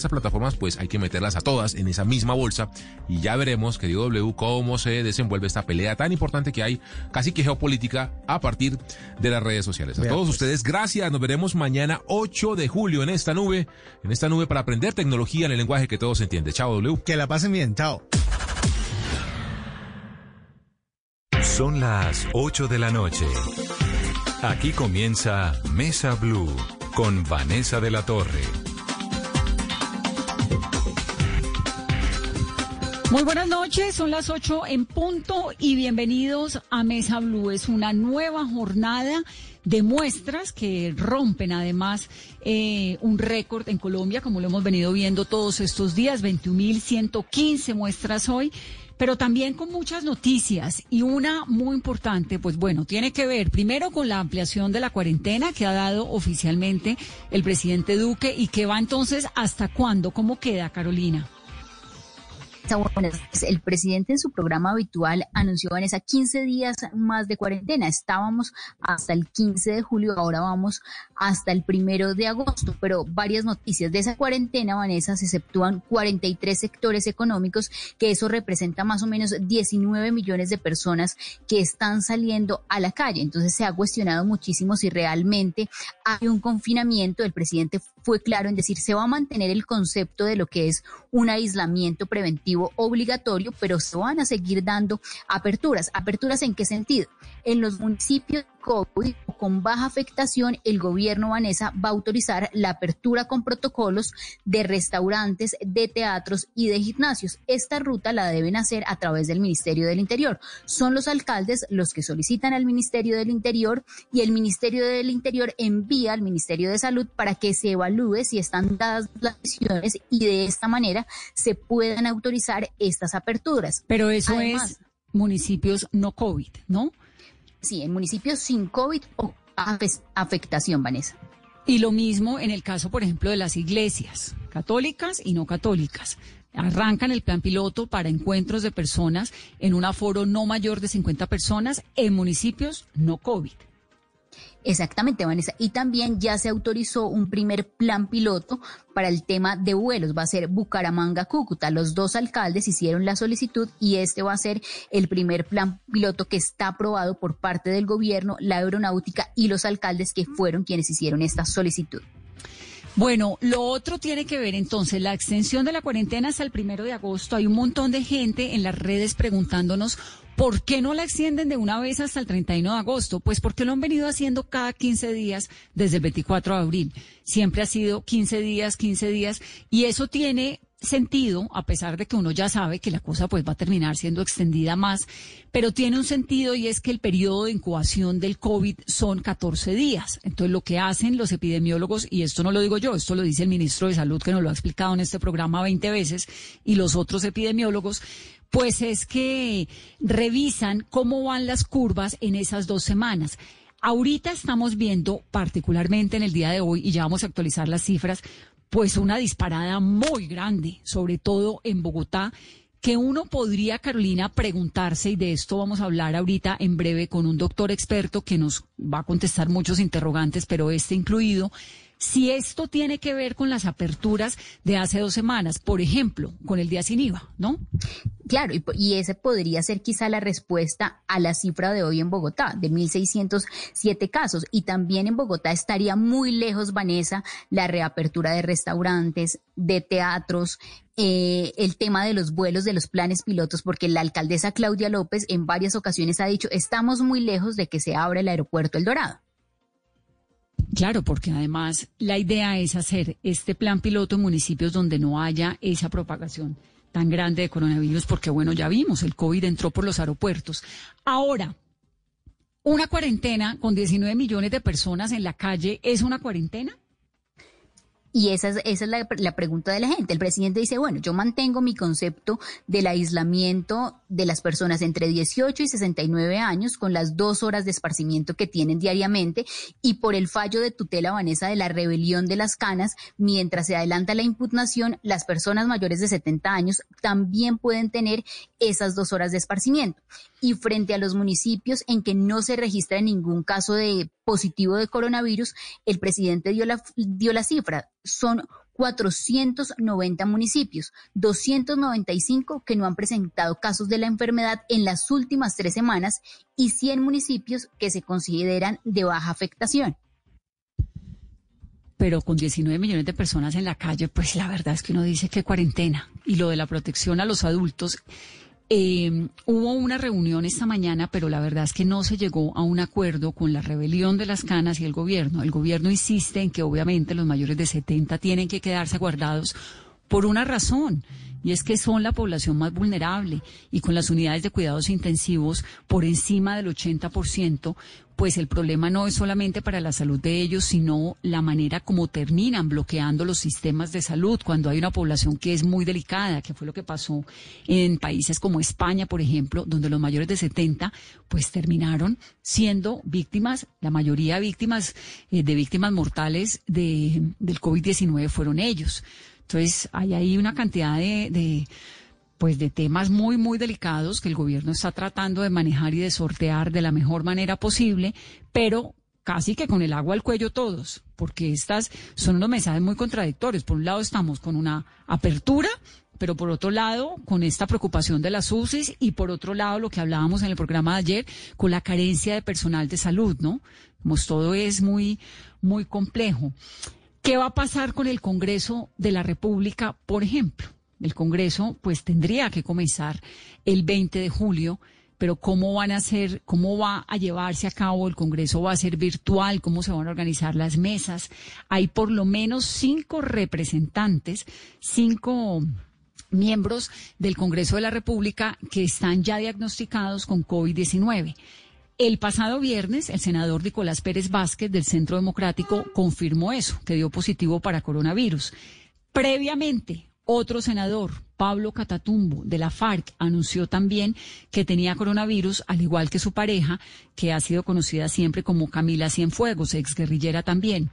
estas plataformas, pues hay que meterlas a todas en esa misma bolsa y ya veremos, querido W, cómo se desenvuelve esta pelea tan importante que hay, casi que geopolítica, a partir de las redes sociales. A todos pues. ustedes, gracias. Nos veremos mañana 8 de julio en esta nube, en esta nube para aprender tecnología en el lenguaje que todos entienden. Chao, W. Que la pasen bien. Chao. Son las 8 de la noche. Aquí comienza Mesa Blue con Vanessa de la Torre. Muy buenas noches, son las 8 en punto y bienvenidos a Mesa Blue. Es una nueva jornada de muestras que rompen además eh, un récord en Colombia, como lo hemos venido viendo todos estos días, 21.115 muestras hoy pero también con muchas noticias y una muy importante, pues bueno, tiene que ver primero con la ampliación de la cuarentena que ha dado oficialmente el presidente Duque y que va entonces hasta cuándo, cómo queda Carolina. El presidente en su programa habitual anunció Vanessa 15 días más de cuarentena. Estábamos hasta el 15 de julio, ahora vamos hasta el primero de agosto. Pero varias noticias de esa cuarentena, Vanessa, se exceptúan 43 sectores económicos, que eso representa más o menos 19 millones de personas que están saliendo a la calle. Entonces se ha cuestionado muchísimo si realmente hay un confinamiento. El presidente fue claro en decir se va a mantener el concepto de lo que es un aislamiento preventivo obligatorio, pero se van a seguir dando aperturas. ¿Aperturas en qué sentido? En los municipios COVID con baja afectación, el gobierno vanesa va a autorizar la apertura con protocolos de restaurantes, de teatros y de gimnasios. Esta ruta la deben hacer a través del Ministerio del Interior. Son los alcaldes los que solicitan al Ministerio del Interior y el Ministerio del Interior envía al Ministerio de Salud para que se evalúe si están dadas las decisiones y de esta manera se puedan autorizar estas aperturas. Pero eso es municipios no COVID, ¿no? Sí, en municipios sin COVID o afectación, Vanessa. Y lo mismo en el caso, por ejemplo, de las iglesias católicas y no católicas. Arrancan el plan piloto para encuentros de personas en un aforo no mayor de 50 personas en municipios no COVID. Exactamente, Vanessa. Y también ya se autorizó un primer plan piloto para el tema de vuelos. Va a ser Bucaramanga-Cúcuta. Los dos alcaldes hicieron la solicitud y este va a ser el primer plan piloto que está aprobado por parte del gobierno, la aeronáutica y los alcaldes que fueron quienes hicieron esta solicitud. Bueno, lo otro tiene que ver entonces la extensión de la cuarentena hasta el primero de agosto. Hay un montón de gente en las redes preguntándonos ¿Por qué no la extienden de una vez hasta el 31 de agosto? Pues porque lo han venido haciendo cada 15 días desde el 24 de abril. Siempre ha sido 15 días, 15 días. Y eso tiene sentido, a pesar de que uno ya sabe que la cosa pues va a terminar siendo extendida más, pero tiene un sentido y es que el periodo de incubación del COVID son 14 días. Entonces lo que hacen los epidemiólogos, y esto no lo digo yo, esto lo dice el ministro de Salud que nos lo ha explicado en este programa 20 veces, y los otros epidemiólogos, pues es que revisan cómo van las curvas en esas dos semanas. Ahorita estamos viendo, particularmente en el día de hoy, y ya vamos a actualizar las cifras, pues una disparada muy grande, sobre todo en Bogotá, que uno podría, Carolina, preguntarse, y de esto vamos a hablar ahorita en breve con un doctor experto que nos va a contestar muchos interrogantes, pero este incluido, si esto tiene que ver con las aperturas de hace dos semanas, por ejemplo, con el día sin IVA, ¿no? Claro, y, y podría ser quizá la respuesta a la cifra de hoy en Bogotá, de 1.607 casos. Y también en Bogotá estaría muy lejos, Vanessa, la reapertura de restaurantes, de teatros, eh, el tema de los vuelos, de los planes pilotos, porque la alcaldesa Claudia López en varias ocasiones ha dicho, estamos muy lejos de que se abra el aeropuerto El Dorado. Claro, porque además la idea es hacer este plan piloto en municipios donde no haya esa propagación tan grande de coronavirus, porque bueno, ya vimos, el COVID entró por los aeropuertos. Ahora, una cuarentena con 19 millones de personas en la calle, ¿es una cuarentena? Y esa es, esa es la, la, pregunta de la gente. El presidente dice, bueno, yo mantengo mi concepto del aislamiento de las personas entre 18 y 69 años con las dos horas de esparcimiento que tienen diariamente y por el fallo de tutela Vanessa de la rebelión de las canas, mientras se adelanta la impugnación, las personas mayores de 70 años también pueden tener esas dos horas de esparcimiento. Y frente a los municipios en que no se registra ningún caso de positivo de coronavirus, el presidente dio la, dio la cifra. Son 490 municipios, 295 que no han presentado casos de la enfermedad en las últimas tres semanas y 100 municipios que se consideran de baja afectación pero con 19 millones de personas en la calle, pues la verdad es que uno dice que cuarentena. Y lo de la protección a los adultos, eh, hubo una reunión esta mañana, pero la verdad es que no se llegó a un acuerdo con la rebelión de las canas y el gobierno. El gobierno insiste en que obviamente los mayores de 70 tienen que quedarse guardados por una razón y es que son la población más vulnerable y con las unidades de cuidados intensivos por encima del 80%, pues el problema no es solamente para la salud de ellos, sino la manera como terminan bloqueando los sistemas de salud cuando hay una población que es muy delicada, que fue lo que pasó en países como España, por ejemplo, donde los mayores de 70 pues terminaron siendo víctimas, la mayoría víctimas eh, de víctimas mortales de, del COVID-19 fueron ellos. Entonces, hay ahí una cantidad de, pues de temas muy, muy delicados que el gobierno está tratando de manejar y de sortear de la mejor manera posible, pero casi que con el agua al cuello todos, porque estas son unos mensajes muy contradictorios. Por un lado estamos con una apertura, pero por otro lado con esta preocupación de las UCIs y por otro lado lo que hablábamos en el programa de ayer con la carencia de personal de salud, ¿no? Como todo es muy, muy complejo. ¿Qué va a pasar con el Congreso de la República, por ejemplo? El Congreso, pues, tendría que comenzar el 20 de julio, pero ¿cómo van a hacer, cómo va a llevarse a cabo el Congreso? ¿Va a ser virtual? ¿Cómo se van a organizar las mesas? Hay por lo menos cinco representantes, cinco miembros del Congreso de la República que están ya diagnosticados con COVID-19. El pasado viernes, el senador Nicolás Pérez Vázquez del Centro Democrático confirmó eso, que dio positivo para coronavirus. Previamente, otro senador, Pablo Catatumbo, de la FARC, anunció también que tenía coronavirus, al igual que su pareja, que ha sido conocida siempre como Camila Cienfuegos, exguerrillera también.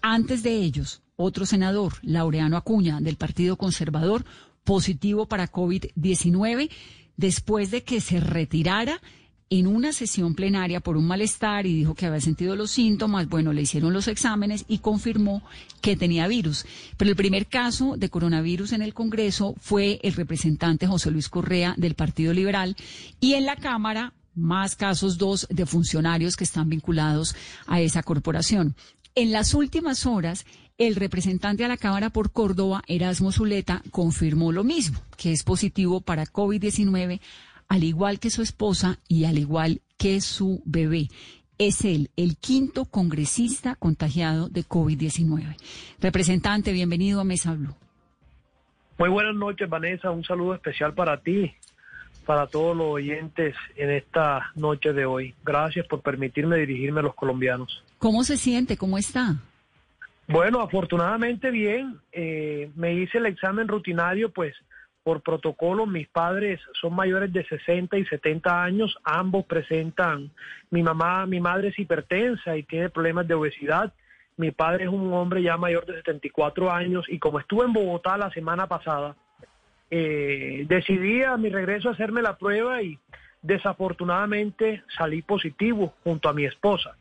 Antes de ellos, otro senador, Laureano Acuña, del Partido Conservador, positivo para COVID-19, después de que se retirara en una sesión plenaria por un malestar y dijo que había sentido los síntomas. Bueno, le hicieron los exámenes y confirmó que tenía virus. Pero el primer caso de coronavirus en el Congreso fue el representante José Luis Correa del Partido Liberal y en la Cámara más casos dos de funcionarios que están vinculados a esa corporación. En las últimas horas, el representante a la Cámara por Córdoba, Erasmo Zuleta, confirmó lo mismo, que es positivo para COVID-19 al igual que su esposa y al igual que su bebé. Es él, el quinto congresista contagiado de COVID-19. Representante, bienvenido a Mesa Blue. Muy buenas noches, Vanessa. Un saludo especial para ti, para todos los oyentes en esta noche de hoy. Gracias por permitirme dirigirme a los colombianos. ¿Cómo se siente? ¿Cómo está? Bueno, afortunadamente bien. Eh, me hice el examen rutinario, pues por protocolo, mis padres son mayores de 60 y 70 años, ambos presentan, mi mamá, mi madre es hipertensa y tiene problemas de obesidad, mi padre es un hombre ya mayor de 74 años y como estuve en Bogotá la semana pasada, eh, decidí a mi regreso hacerme la prueba y desafortunadamente salí positivo junto a mi esposa.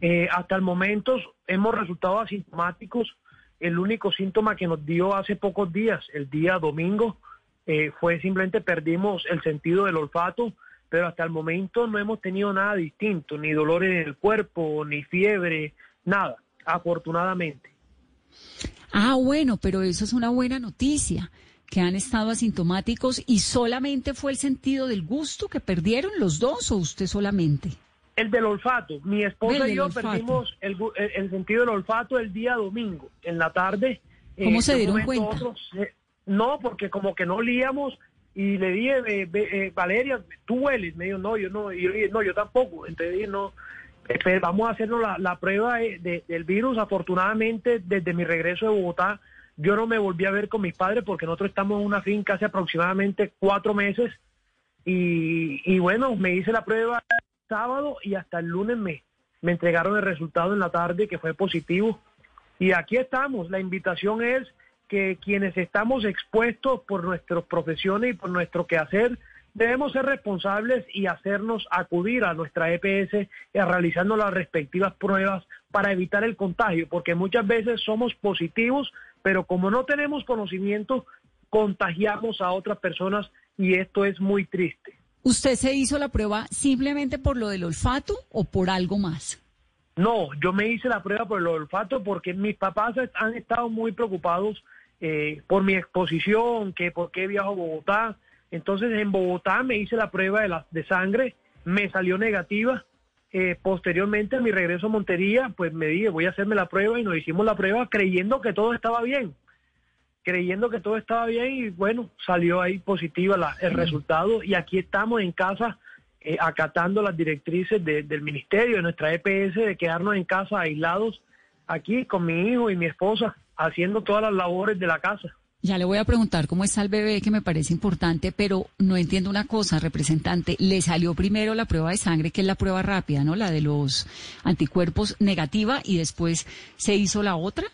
Eh, hasta el momento hemos resultado asintomáticos. El único síntoma que nos dio hace pocos días, el día domingo, eh, fue simplemente perdimos el sentido del olfato, pero hasta el momento no hemos tenido nada distinto, ni dolor en el cuerpo, ni fiebre, nada, afortunadamente. Ah, bueno, pero eso es una buena noticia, que han estado asintomáticos y solamente fue el sentido del gusto que perdieron los dos o usted solamente. El del olfato. Mi esposa y yo perdimos el, sentido del olfato el día domingo, en la tarde. ¿Cómo se dieron cuenta? No, porque como que no olíamos y le dije, eh, Valeria, tú hueles. Me dijo, no, yo no, yo no, yo tampoco. Entonces dije, no, vamos a hacernos la, prueba del virus. Afortunadamente, desde mi regreso de Bogotá, yo no me volví a ver con mis padres porque nosotros estamos en una finca hace aproximadamente cuatro meses. Y, y bueno, me hice la prueba el sábado y hasta el lunes me, me entregaron el resultado en la tarde que fue positivo. Y aquí estamos. La invitación es que quienes estamos expuestos por nuestras profesiones y por nuestro quehacer, debemos ser responsables y hacernos acudir a nuestra EPS realizando las respectivas pruebas para evitar el contagio, porque muchas veces somos positivos, pero como no tenemos conocimiento, contagiamos a otras personas y esto es muy triste. ¿Usted se hizo la prueba simplemente por lo del olfato o por algo más? No, yo me hice la prueba por el olfato porque mis papás han estado muy preocupados eh, por mi exposición, que por qué viajo a Bogotá. Entonces en Bogotá me hice la prueba de, la, de sangre, me salió negativa. Eh, posteriormente a mi regreso a Montería, pues me dije, voy a hacerme la prueba y nos hicimos la prueba creyendo que todo estaba bien, creyendo que todo estaba bien y bueno, salió ahí positiva la, el resultado y aquí estamos en casa eh, acatando las directrices del ministerio, de nuestra EPS, de quedarnos en casa aislados aquí con mi hijo y mi esposa, haciendo todas las labores de la casa. Ya le voy a preguntar cómo está el bebé, que me parece importante, pero no entiendo una cosa, representante. Le salió primero la prueba de sangre, que es la prueba rápida, ¿no? La de los anticuerpos negativa, y después se hizo la otra.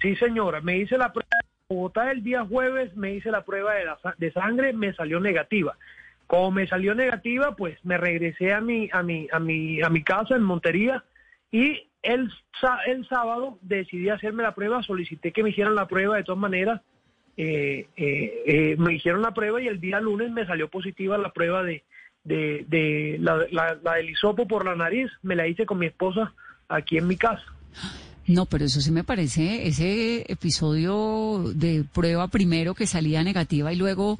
Sí, señora, me hice la prueba de Bogotá el día jueves, me hice la prueba de, de sangre, me salió negativa. Como me salió negativa, pues me regresé a mi, a mi, a mi, a mi casa en Montería y el, el sábado decidí hacerme la prueba, solicité que me hicieran la prueba de todas maneras. Eh, eh, eh, me hicieron la prueba y el día lunes me salió positiva la prueba de, de, la, la, del hisopo por la nariz. Me la hice con mi esposa aquí en mi casa. No, pero eso sí me parece, ese episodio de prueba primero que salía negativa y luego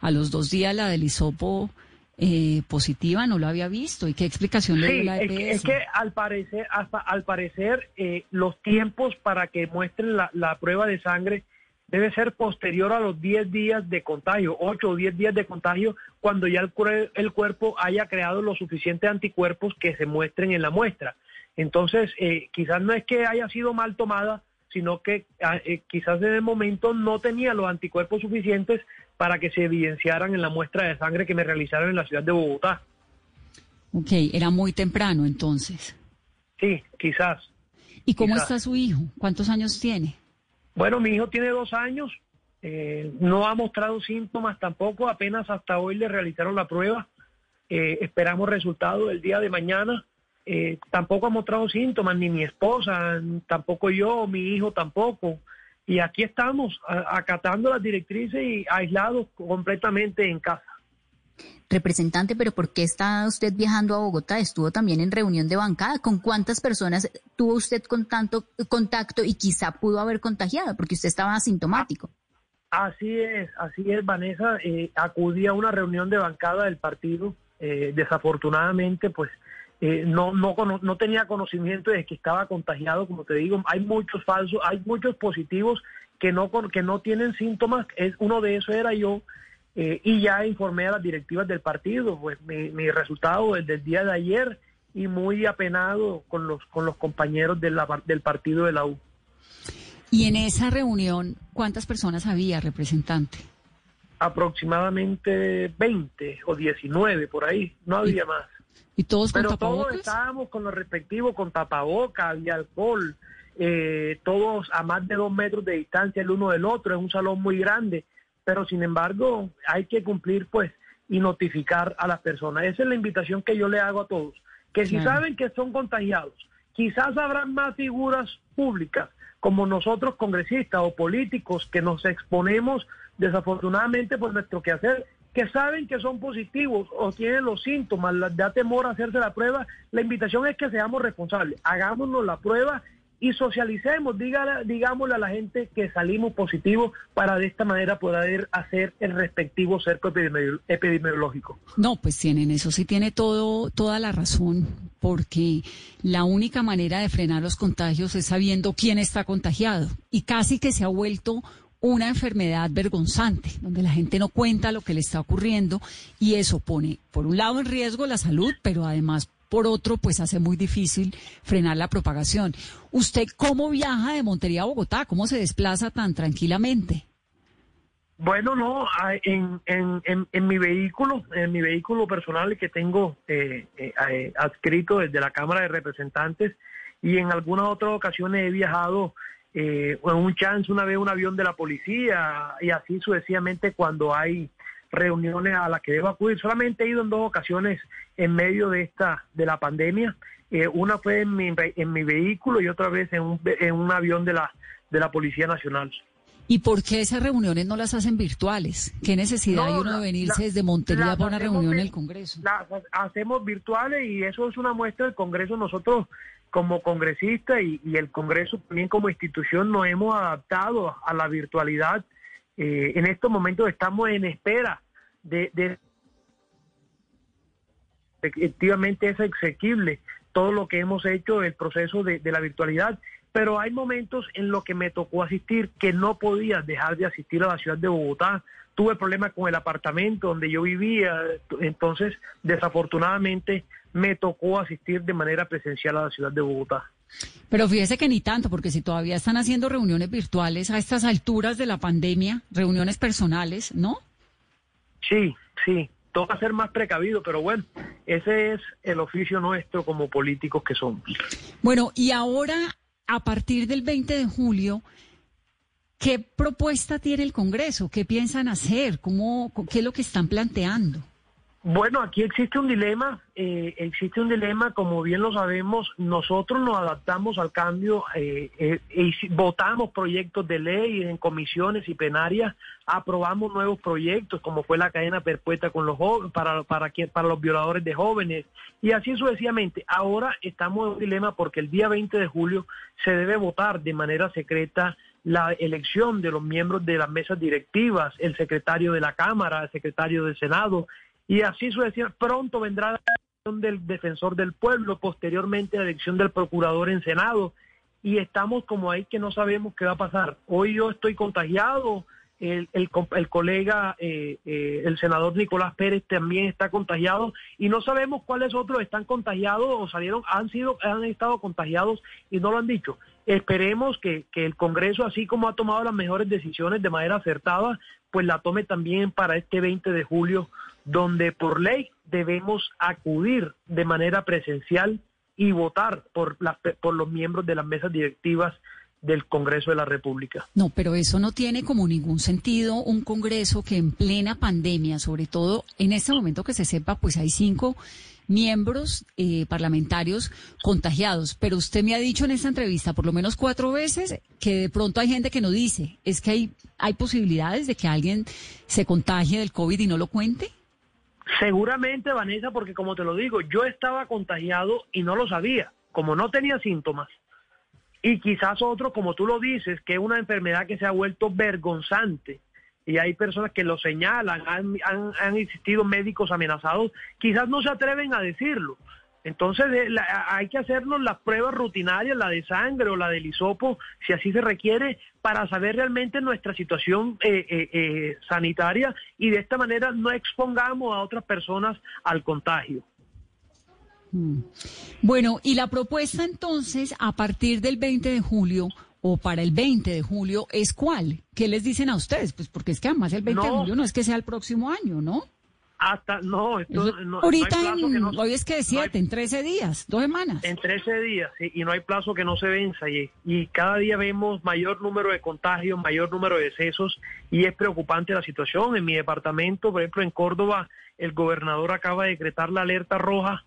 a los dos días la del hisopo eh, positiva, no lo había visto. ¿Y qué explicación le dio la EPS? Es, que al parecer, hasta al parecer, eh, los tiempos para que muestren la, la, prueba de sangre debe ser posterior a los 10 días de contagio, 8 o 10 días de contagio, cuando ya el, el cuerpo haya creado los suficientes anticuerpos que se muestren en la muestra. Entonces, eh, quizás no es que haya sido mal tomada, sino que ah, eh, quizás en el momento no tenía los anticuerpos suficientes para que se evidenciaran en la muestra de sangre que me realizaron en la ciudad de Bogotá. Ok, era muy temprano entonces. Sí, quizás. ¿Y cómo está su hijo? ¿Cuántos años tiene? Bueno, mi hijo tiene dos años, eh, no ha mostrado síntomas tampoco, apenas hasta hoy le realizaron la prueba, eh, esperamos resultados el día de mañana. Eh, tampoco ha mostrado síntomas, ni mi esposa, tampoco yo, mi hijo tampoco. Y aquí estamos, acatando las directrices y aislados completamente en casa. Representante, pero ¿por qué está usted viajando a Bogotá? Estuvo también en reunión de bancada. ¿Con cuántas personas tuvo usted con tanto contacto y quizá pudo haber contagiado? Porque usted estaba asintomático. Así es, así es, Vanessa. Eh, acudí a una reunión de bancada del partido. Eh, desafortunadamente, pues eh, no, no, no tenía conocimiento de que estaba contagiado, como te digo, hay muchos falsos, hay muchos positivos que no, que no tienen síntomas, es, uno de esos era yo, eh, y ya informé a las directivas del partido, pues mi, mi resultado desde el día de ayer y muy apenado con los, con los compañeros de la, del partido de la U. Y en esa reunión, ¿cuántas personas había, representante? Aproximadamente 20 o 19 por ahí, no había más. ¿Y todos con Pero tapabocas? todos estábamos con los respectivos, con tapabocas y alcohol, eh, todos a más de dos metros de distancia el uno del otro, es un salón muy grande, pero sin embargo hay que cumplir pues y notificar a las personas. Esa es la invitación que yo le hago a todos, que si saben que son contagiados, quizás habrán más figuras públicas como nosotros congresistas o políticos que nos exponemos desafortunadamente por nuestro quehacer que saben que son positivos o tienen los síntomas, da temor a hacerse la prueba, la invitación es que seamos responsables, hagámonos la prueba y socialicemos, dígale, digámosle a la gente que salimos positivos para de esta manera poder hacer el respectivo cerco epidemiológico. No, pues tienen, eso sí tiene todo, toda la razón, porque la única manera de frenar los contagios es sabiendo quién está contagiado y casi que se ha vuelto una enfermedad vergonzante, donde la gente no cuenta lo que le está ocurriendo y eso pone, por un lado, en riesgo la salud, pero además, por otro, pues hace muy difícil frenar la propagación. ¿Usted cómo viaja de Montería a Bogotá? ¿Cómo se desplaza tan tranquilamente? Bueno, no, en, en, en, mi vehículo, en mi vehículo personal que tengo eh, eh, eh, adscrito desde la Cámara de Representantes y en algunas otras ocasiones he viajado eh, un chance una vez un avión de la policía y así sucesivamente cuando hay reuniones a las que debo acudir. Solamente he ido en dos ocasiones en medio de esta de la pandemia. Eh, una fue en mi, en mi vehículo y otra vez en un, en un avión de la de la Policía Nacional. ¿Y por qué esas reuniones no las hacen virtuales? ¿Qué necesidad hay uno de venirse desde Montería para una reunión en el Congreso? Las hacemos virtuales y eso es una muestra del Congreso. Nosotros como congresistas y, el Congreso también como institución nos hemos adaptado a la virtualidad. Eh, en estos momentos estamos en espera de, de efectivamente es exequible todo lo que hemos hecho, el proceso de, la virtualidad, pero hay momentos en los que me tocó asistir que no podía dejar de asistir a la ciudad de Bogotá. Tuve problemas con el apartamento donde yo vivía, entonces desafortunadamente me tocó asistir de manera presencial a la ciudad de Bogotá. Pero fíjese que ni tanto, porque si todavía están haciendo reuniones virtuales a estas alturas de la pandemia, reuniones personales, ¿no? Sí, sí, toca ser más precavido, pero bueno, ese es el oficio nuestro como políticos que somos. Bueno, y ahora, a partir del 20 de julio, ¿qué propuesta tiene el Congreso? ¿Qué piensan hacer? ¿Cómo, ¿Qué es lo que están planteando? Bueno, aquí existe un dilema, eh, existe un dilema, como bien lo sabemos, nosotros nos adaptamos al cambio eh, eh, y votamos proyectos de ley en comisiones y plenarias, aprobamos nuevos proyectos, como fue la cadena perpetua con los para, para, para los violadores de jóvenes, y así sucesivamente. Ahora estamos en un dilema porque el día 20 de julio se debe votar de manera secreta la elección de los miembros de las mesas directivas, el secretario de la Cámara, el secretario del Senado, y así sucesivamente. Pronto vendrá la elección del defensor del pueblo, posteriormente la elección del procurador en Senado, y estamos como ahí que no sabemos qué va a pasar. Hoy yo estoy contagiado, el, el, el colega, eh, eh, el senador Nicolás Pérez también está contagiado y no sabemos cuáles otros están contagiados o salieron, han sido, han estado contagiados y no lo han dicho. Esperemos que, que el Congreso, así como ha tomado las mejores decisiones de manera acertada, pues la tome también para este 20 de julio donde por ley debemos acudir de manera presencial y votar por, por los miembros de las mesas directivas del Congreso de la República. No, pero eso no tiene como ningún sentido un Congreso que en plena pandemia, sobre todo en este momento que se sepa, pues hay cinco miembros eh, parlamentarios contagiados. Pero usted me ha dicho en esta entrevista por lo menos cuatro veces que de pronto hay gente que no dice. ¿Es que hay, hay posibilidades de que alguien se contagie del COVID y no lo cuente? Seguramente, Vanessa, porque como te lo digo, yo estaba contagiado y no lo sabía, como no tenía síntomas. Y quizás otro, como tú lo dices, que es una enfermedad que se ha vuelto vergonzante. Y hay personas que lo señalan, han, han, han existido médicos amenazados, quizás no se atreven a decirlo. Entonces eh, hay que hacernos las pruebas rutinarias, la de sangre o la del hisopo, si así se requiere, para saber realmente nuestra situación eh, eh, sanitaria y de esta manera no expongamos a otras personas al contagio. Mm. Bueno, y la propuesta entonces a partir del 20 de julio o para el 20 de julio es cuál? ¿Qué les dicen a ustedes? Pues porque es que además el 20 de julio no es que sea el próximo año, ¿no? Hasta, no, esto, no, ahorita hoy es que de siete, en 13 días, dos semanas. En 13 días, sí, y no hay plazo que no se venza. Y, y cada día vemos mayor número de contagios, mayor número de decesos, y es preocupante la situación. En mi departamento, por ejemplo, en Córdoba, el gobernador acaba de decretar la alerta roja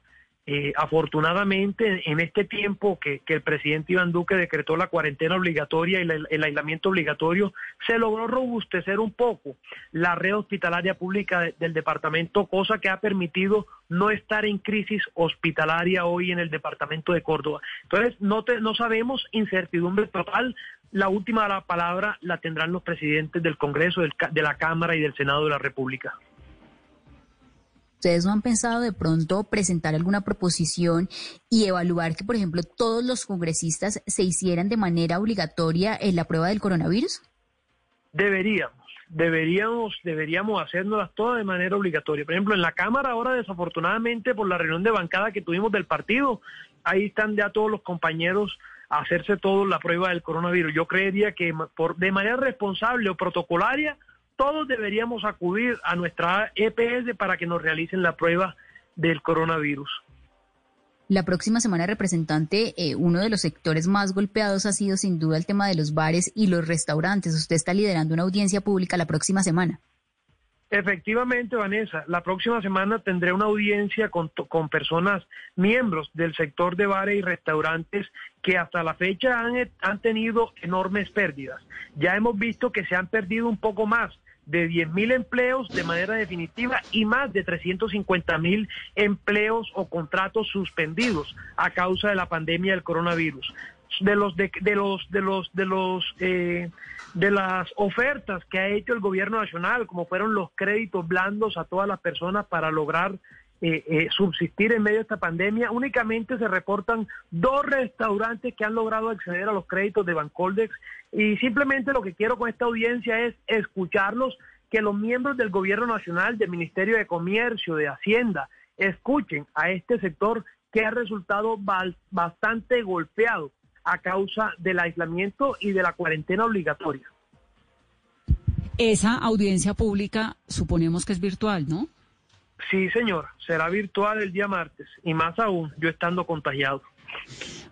eh, afortunadamente, en este tiempo que, el presidente Iván Duque decretó la cuarentena obligatoria y el aislamiento obligatorio, se logró robustecer un poco la red hospitalaria pública del departamento, cosa que ha permitido no estar en crisis hospitalaria hoy en el departamento de Córdoba. Entonces, no, no sabemos, incertidumbre total. La última palabra la tendrán los presidentes del Congreso, de la Cámara y del Senado de la República. ¿Ustedes no han pensado de pronto presentar alguna proposición y evaluar que, por ejemplo, todos los congresistas se hicieran de manera obligatoria en la prueba del coronavirus? Deberíamos, deberíamos, deberíamos hacernoslas todas de manera obligatoria. Por ejemplo, en la Cámara ahora, desafortunadamente, por la reunión de bancada que tuvimos del partido, ahí están ya todos los compañeros a hacerse todos la prueba del coronavirus. Yo creería que por, de manera responsable o protocolaria todos deberíamos acudir a nuestra EPS para que nos realicen la prueba del coronavirus. La próxima semana, representante, eh, uno de los sectores más golpeados ha sido sin duda el tema de los bares y los restaurantes. Usted está liderando una audiencia pública la próxima semana. Efectivamente, Vanessa, la próxima semana tendré una audiencia con, con, personas, miembros del sector de bares y restaurantes que hasta la fecha han, han tenido enormes pérdidas. Ya hemos visto que se han perdido un poco más de 10 mil empleos de manera definitiva y más de 350 mil empleos o contratos suspendidos a causa de la pandemia del coronavirus. De los de, los de los de los eh, de las ofertas que ha hecho el gobierno nacional, como fueron los créditos blandos a todas las personas para lograr eh, eh, subsistir en medio de esta pandemia. Únicamente se reportan dos restaurantes que han logrado acceder a los créditos de Bancoldex y simplemente lo que quiero con esta audiencia es escucharlos, que los miembros del Gobierno Nacional, del Ministerio de Comercio, de Hacienda, escuchen a este sector que ha resultado bastante golpeado a causa del aislamiento y de la cuarentena obligatoria. Esa audiencia pública suponemos que es virtual, ¿no? Sí, señor, será virtual el día martes y más aún yo estando contagiado.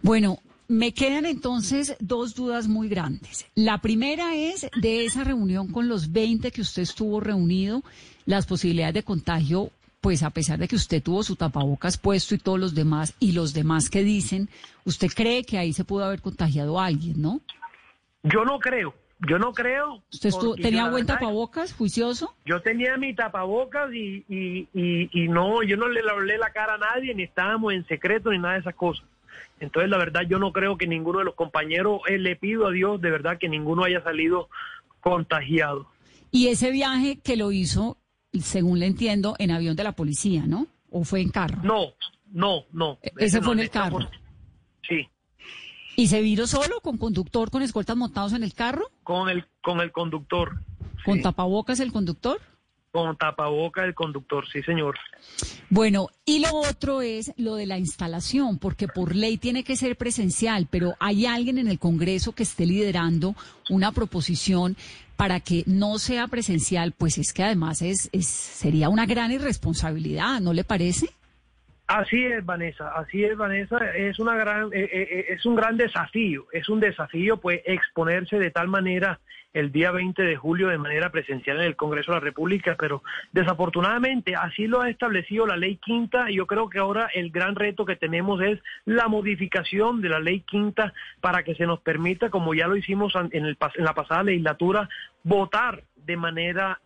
Bueno, me quedan entonces dos dudas muy grandes. La primera es de esa reunión con los 20 que usted estuvo reunido, las posibilidades de contagio, pues a pesar de que usted tuvo su tapabocas puesto y todos los demás, y los demás que dicen, ¿usted cree que ahí se pudo haber contagiado a alguien, no? Yo no creo. Yo no creo. ¿Usted tenía buen tapabocas, juicioso? Yo tenía mi tapabocas y, y, y, no, yo no le hablé la cara a nadie, ni estábamos en secreto, ni nada de esas cosas. Entonces, la verdad, yo no creo que ninguno de los compañeros, eh, le pido a Dios de verdad que ninguno haya salido contagiado. Y ese viaje que lo hizo, según le entiendo, en avión de la policía, ¿no? ¿O fue en carro? No, no, no. Ese, fue en el carro. ¿Y se vino solo, con conductor, con escoltas montados en el carro? Con el, con el conductor. ¿Con tapabocas el conductor? Con tapabocas el conductor, sí, señor. Bueno, y lo otro es lo de la instalación, porque por ley tiene que ser presencial, pero hay alguien en el Congreso que esté liderando una proposición para que no sea presencial, pues es que además es, es sería una gran irresponsabilidad, ¿no le parece? Así es, Vanessa, así es, Vanessa, es una gran, eh, eh, eh, es un gran desafío, es un desafío, pues, exponerse de tal manera el día 20 de julio de manera presencial en el Congreso de la República, pero desafortunadamente así lo ha establecido la ley quinta y yo creo que ahora el gran reto que tenemos es la modificación de la ley quinta para que se nos permita, como ya lo hicimos en, el, en la pasada legislatura, votar de manera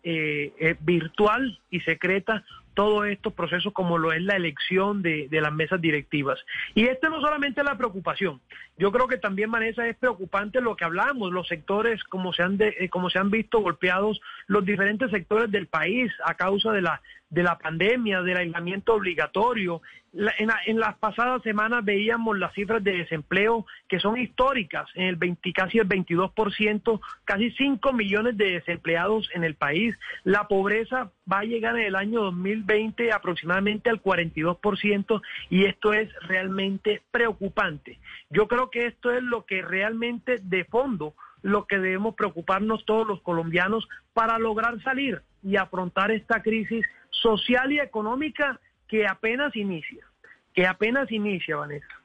virtual y secreta todos estos procesos como lo es la elección de, las mesas directivas. Y esto no solamente es la preocupación, yo creo que también, Vanessa, es preocupante lo que hablamos, los sectores como se han, eh, como se han visto golpeados, los diferentes sectores del país a causa de la de la pandemia, del aislamiento obligatorio. en, las pasadas semanas veíamos las cifras de desempleo que son históricas, en el 20, casi el 22%, casi 5 millones de desempleados en el país. La pobreza va a llegar en el año 2020 aproximadamente al 42% y esto es realmente preocupante. Yo creo que esto es lo que realmente de fondo lo que debemos preocuparnos todos los colombianos para lograr salir y afrontar esta crisis social y económica que apenas inicia, que apenas inicia, Vanessa.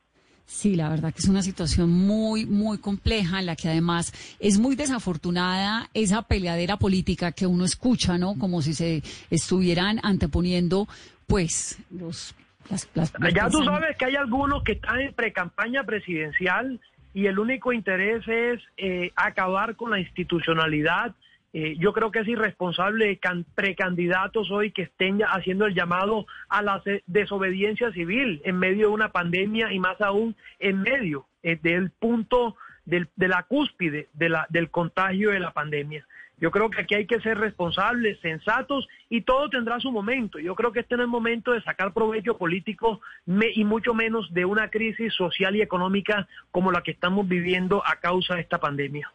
Sí, la verdad que es una situación muy, muy compleja en la que además es muy desafortunada esa peleadera política que uno escucha, ¿no? Como si se estuvieran anteponiendo, pues, los... Las, ya tú sabes que hay algunos que están en precampaña presidencial y el único interés es eh, acabar con la institucionalidad, eh, yo creo que es irresponsable precandidatos hoy que estén haciendo el llamado a la desobediencia civil en medio de una pandemia y más aún en medio eh, del punto de la cúspide del contagio de la pandemia. Yo creo que aquí hay que ser responsables, sensatos y todo tendrá su momento. Yo creo que este no es el momento de sacar provecho político y mucho menos de una crisis social y económica como la que estamos viviendo a causa de esta pandemia.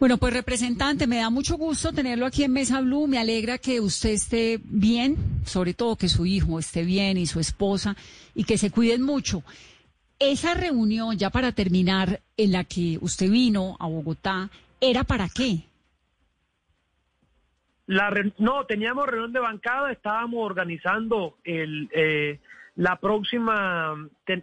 Bueno, pues representante, me da mucho gusto tenerlo aquí en Mesa Blue. Me alegra que usted esté bien, sobre todo que su hijo esté bien y su esposa y que se cuiden mucho. Esa reunión, ya para terminar, en la que usted vino a Bogotá, ¿era para qué? La no, teníamos reunión de bancada, estábamos organizando el, eh, la próxima,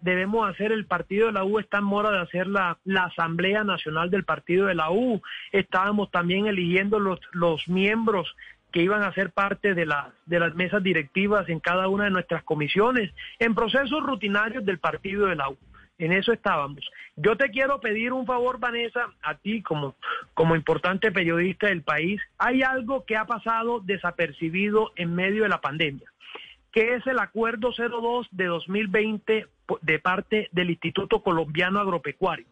debemos hacer el partido de la U, está en mora de hacer la, Asamblea Nacional del Partido de la U. Estábamos también eligiendo los, los miembros que iban a ser parte de, la, de las mesas directivas en cada una de nuestras comisiones, en procesos rutinarios del partido de la U. En eso estábamos. Yo te quiero pedir un favor, Vanessa, a ti como, como importante periodista del país. Hay algo que ha pasado desapercibido en medio de la pandemia, que es el Acuerdo 02 de 2020 de parte del Instituto Colombiano Agropecuario,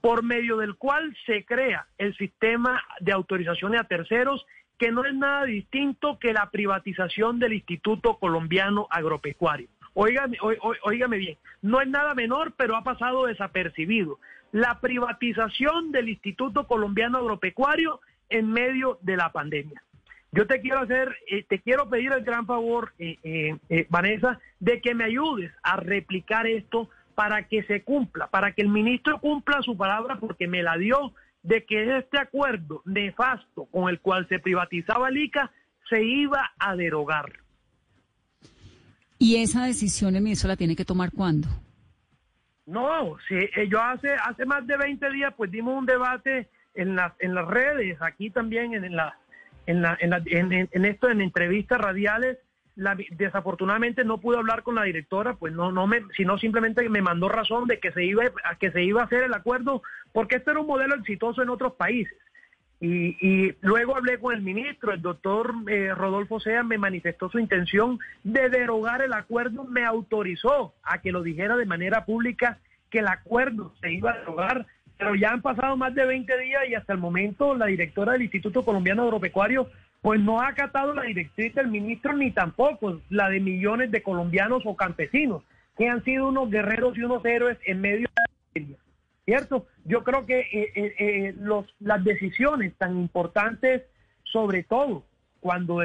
por medio del cual se crea el sistema de autorizaciones a terceros, que no es nada distinto que la privatización del Instituto Colombiano Agropecuario. Óigame, bien, no es nada menor, pero ha pasado desapercibido. La privatización del Instituto Colombiano Agropecuario en medio de la pandemia. Yo te quiero hacer, eh, te quiero pedir el gran favor, eh, eh, Vanessa, de que me ayudes a replicar esto para que se cumpla, para que el ministro cumpla su palabra, porque me la dio de que este acuerdo nefasto con el cual se privatizaba el ICA se iba a derogar. ¿Y esa decisión el ministro la tiene que tomar cuándo? No, si yo hace hace más de 20 días pues dimos un debate en las en las redes, aquí también en la en la en, la, en, esto en entrevistas radiales la, desafortunadamente no pude hablar con la directora, pues no, no me, sino simplemente me mandó razón de que se iba, a que se iba a hacer el acuerdo, porque este era un modelo exitoso en otros países. Y, luego hablé con el ministro, el doctor eh, Rodolfo Sea me manifestó su intención de derogar el acuerdo, me autorizó a que lo dijera de manera pública que el acuerdo se iba a derogar, pero ya han pasado más de 20 días y hasta el momento la directora del Instituto Colombiano Agropecuario pues no ha acatado la directriz del ministro ni tampoco la de millones de colombianos o campesinos que han sido unos guerreros y unos héroes en medio de la. ¿cierto? Yo creo que eh, eh, eh, los, las decisiones tan importantes, sobre todo cuando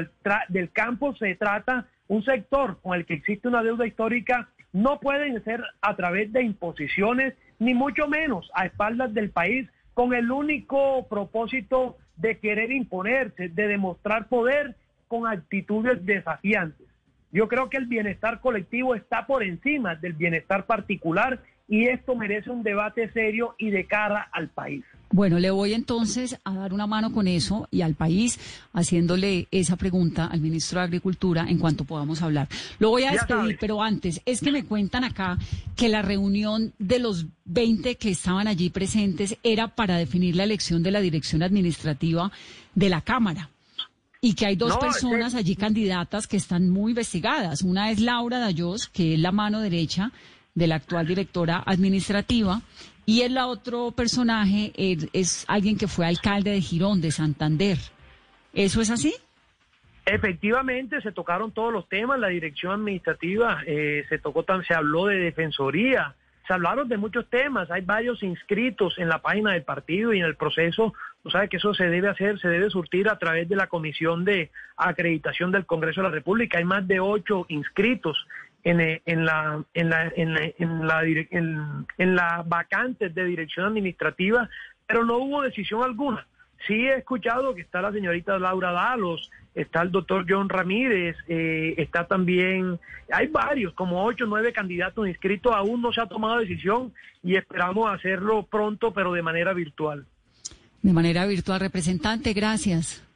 del campo se trata un sector con el que existe una deuda histórica, no pueden ser a través de imposiciones, ni mucho menos a espaldas del país, con el único propósito de querer imponerse, de demostrar poder con actitudes desafiantes. Yo creo que el bienestar colectivo está por encima del bienestar particular y esto merece un debate serio y de cara al país. Bueno, le voy entonces a dar una mano con eso y al país haciéndole esa pregunta al ministro de Agricultura en cuanto podamos hablar. Lo voy a despedir, pero antes, es que me cuentan acá que la reunión de los 20 que estaban allí presentes era para definir la elección de la dirección administrativa de la Cámara. Y que hay dos personas allí candidatas que están muy investigadas. Una es Laura Dayos, que es la mano derecha de la actual directora administrativa, y el otro personaje es, alguien que fue alcalde de Girón, de Santander. ¿Eso es así? Efectivamente, se tocaron todos los temas, la dirección administrativa, eh, se tocó, se habló de defensoría, se hablaron de muchos temas, hay varios inscritos en la página del partido y en el proceso, tú sabes que eso se debe hacer, se debe surtir a través de la Comisión de Acreditación del Congreso de la República, hay más de ocho inscritos en, eh, en la en la en la en la, en, la vacante de dirección administrativa, pero no hubo decisión alguna. Sí he escuchado que está la señorita Laura Dalos, está el doctor John Ramírez, eh, está también, hay varios, como ocho, nueve candidatos inscritos, aún no se ha tomado decisión y esperamos hacerlo pronto, pero de manera virtual. De manera virtual, representante, gracias.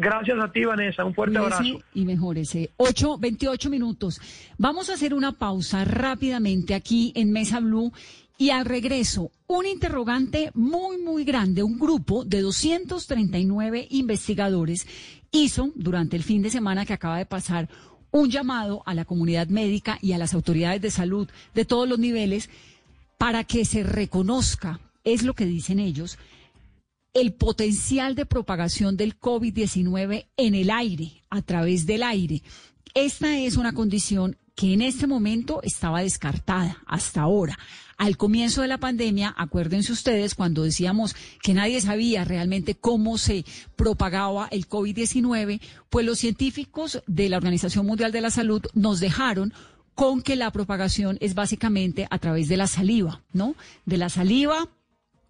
Gracias a ti, Vanessa. Un fuerte abrazo. Y mejorese. 8, 28 minutos. Vamos a hacer una pausa rápidamente aquí en Mesa Blue. Y al regreso, un interrogante muy, muy grande. Un grupo de 239 investigadores hizo durante el fin de semana que acaba de pasar un llamado a la comunidad médica y a las autoridades de salud de todos los niveles para que se reconozca, es lo que dicen ellos, el potencial de propagación del COVID-19 en el aire, a través del aire. Esta es una condición que en este momento estaba descartada hasta ahora. Al comienzo de la pandemia, acuérdense ustedes cuando decíamos que nadie sabía realmente cómo se propagaba el COVID-19, pues los científicos de la Organización Mundial de la Salud nos dejaron con que la propagación es básicamente a través de la saliva, ¿no? De la saliva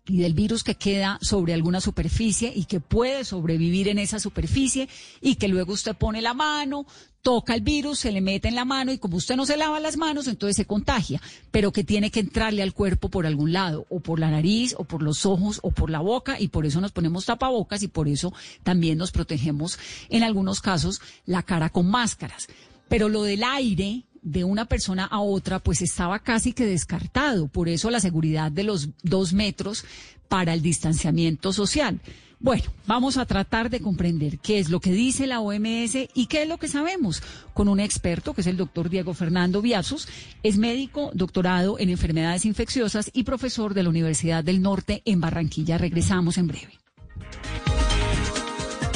y del virus que queda sobre alguna superficie y que puede sobrevivir en esa superficie y que luego usted pone la mano, toca el virus, se le mete en la mano y como usted no se lava las manos, entonces se contagia, pero que tiene que entrarle al cuerpo por algún lado, o por la nariz, o por los ojos, o por la boca, y por eso nos ponemos tapabocas y por eso también nos protegemos en algunos casos la cara con máscaras. Pero lo del aire, de una persona a otra, pues estaba casi que descartado. Por eso la seguridad de los dos metros para el distanciamiento social. Bueno, vamos a tratar de comprender qué es lo que dice la OMS y qué es lo que sabemos con un experto que es el doctor Diego Fernando Viazos. Es médico, doctorado en enfermedades infecciosas y profesor de la Universidad del Norte en Barranquilla. Regresamos en breve.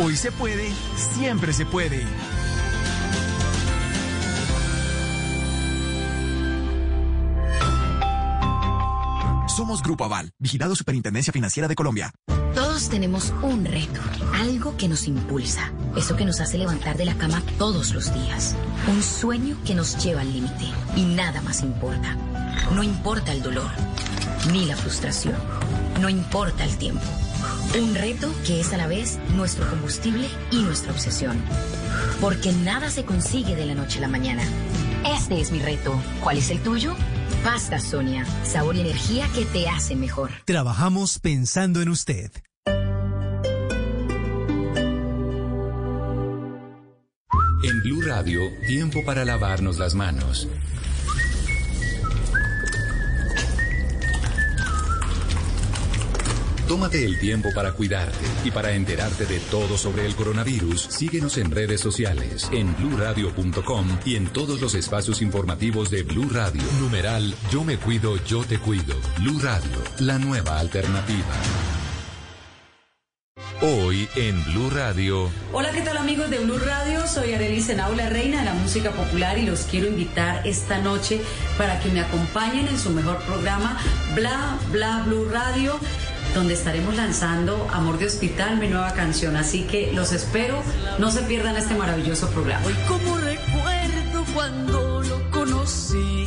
Hoy se puede, siempre se puede. Somos Grupo Aval, vigilado Superintendencia Financiera de Colombia. Todos tenemos un reto, algo que nos impulsa, eso que nos hace levantar de la cama todos los días, un sueño que nos lleva al límite y nada más importa. No importa el dolor, ni la frustración, no importa el tiempo. Un reto que es a la vez nuestro combustible y nuestra obsesión. Porque nada se consigue de la noche a la mañana. Este es mi reto. ¿Cuál es el tuyo? Pasta Sonia, sabor y energía que te hace mejor. Trabajamos pensando en usted. En Blue Radio, tiempo para lavarnos las manos. Tómate el tiempo para cuidarte y para enterarte de todo sobre el coronavirus. Síguenos en redes sociales, en bluradio.com y en todos los espacios informativos de Blue Radio. Numeral Yo me cuido, yo te cuido. Blue Radio, la nueva alternativa. Hoy en Blue Radio. Hola, ¿qué tal amigos de Blue Radio? Soy Arely Senau, la reina de la música popular y los quiero invitar esta noche para que me acompañen en su mejor programa, Bla Bla Blue Radio donde estaremos lanzando Amor de Hospital, mi nueva canción. Así que los espero, no se pierdan este maravilloso programa. Hoy como recuerdo cuando lo conocí,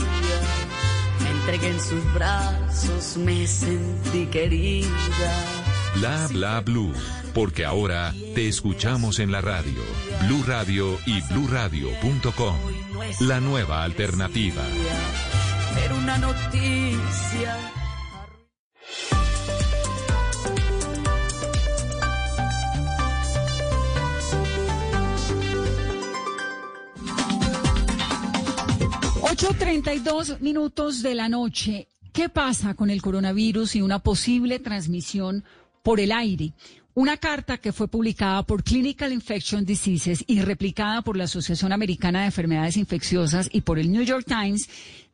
me entregué en sus brazos, me sentí querida. Bla bla blue, porque ahora te escuchamos en la radio. Blue Radio y bluradio.com. La nueva alternativa. Era una noticia 8.32 minutos de la noche. ¿Qué pasa con el coronavirus y una posible transmisión por el aire? Una carta que fue publicada por Clinical Infection Diseases y replicada por la Asociación Americana de Enfermedades Infecciosas y por el New York Times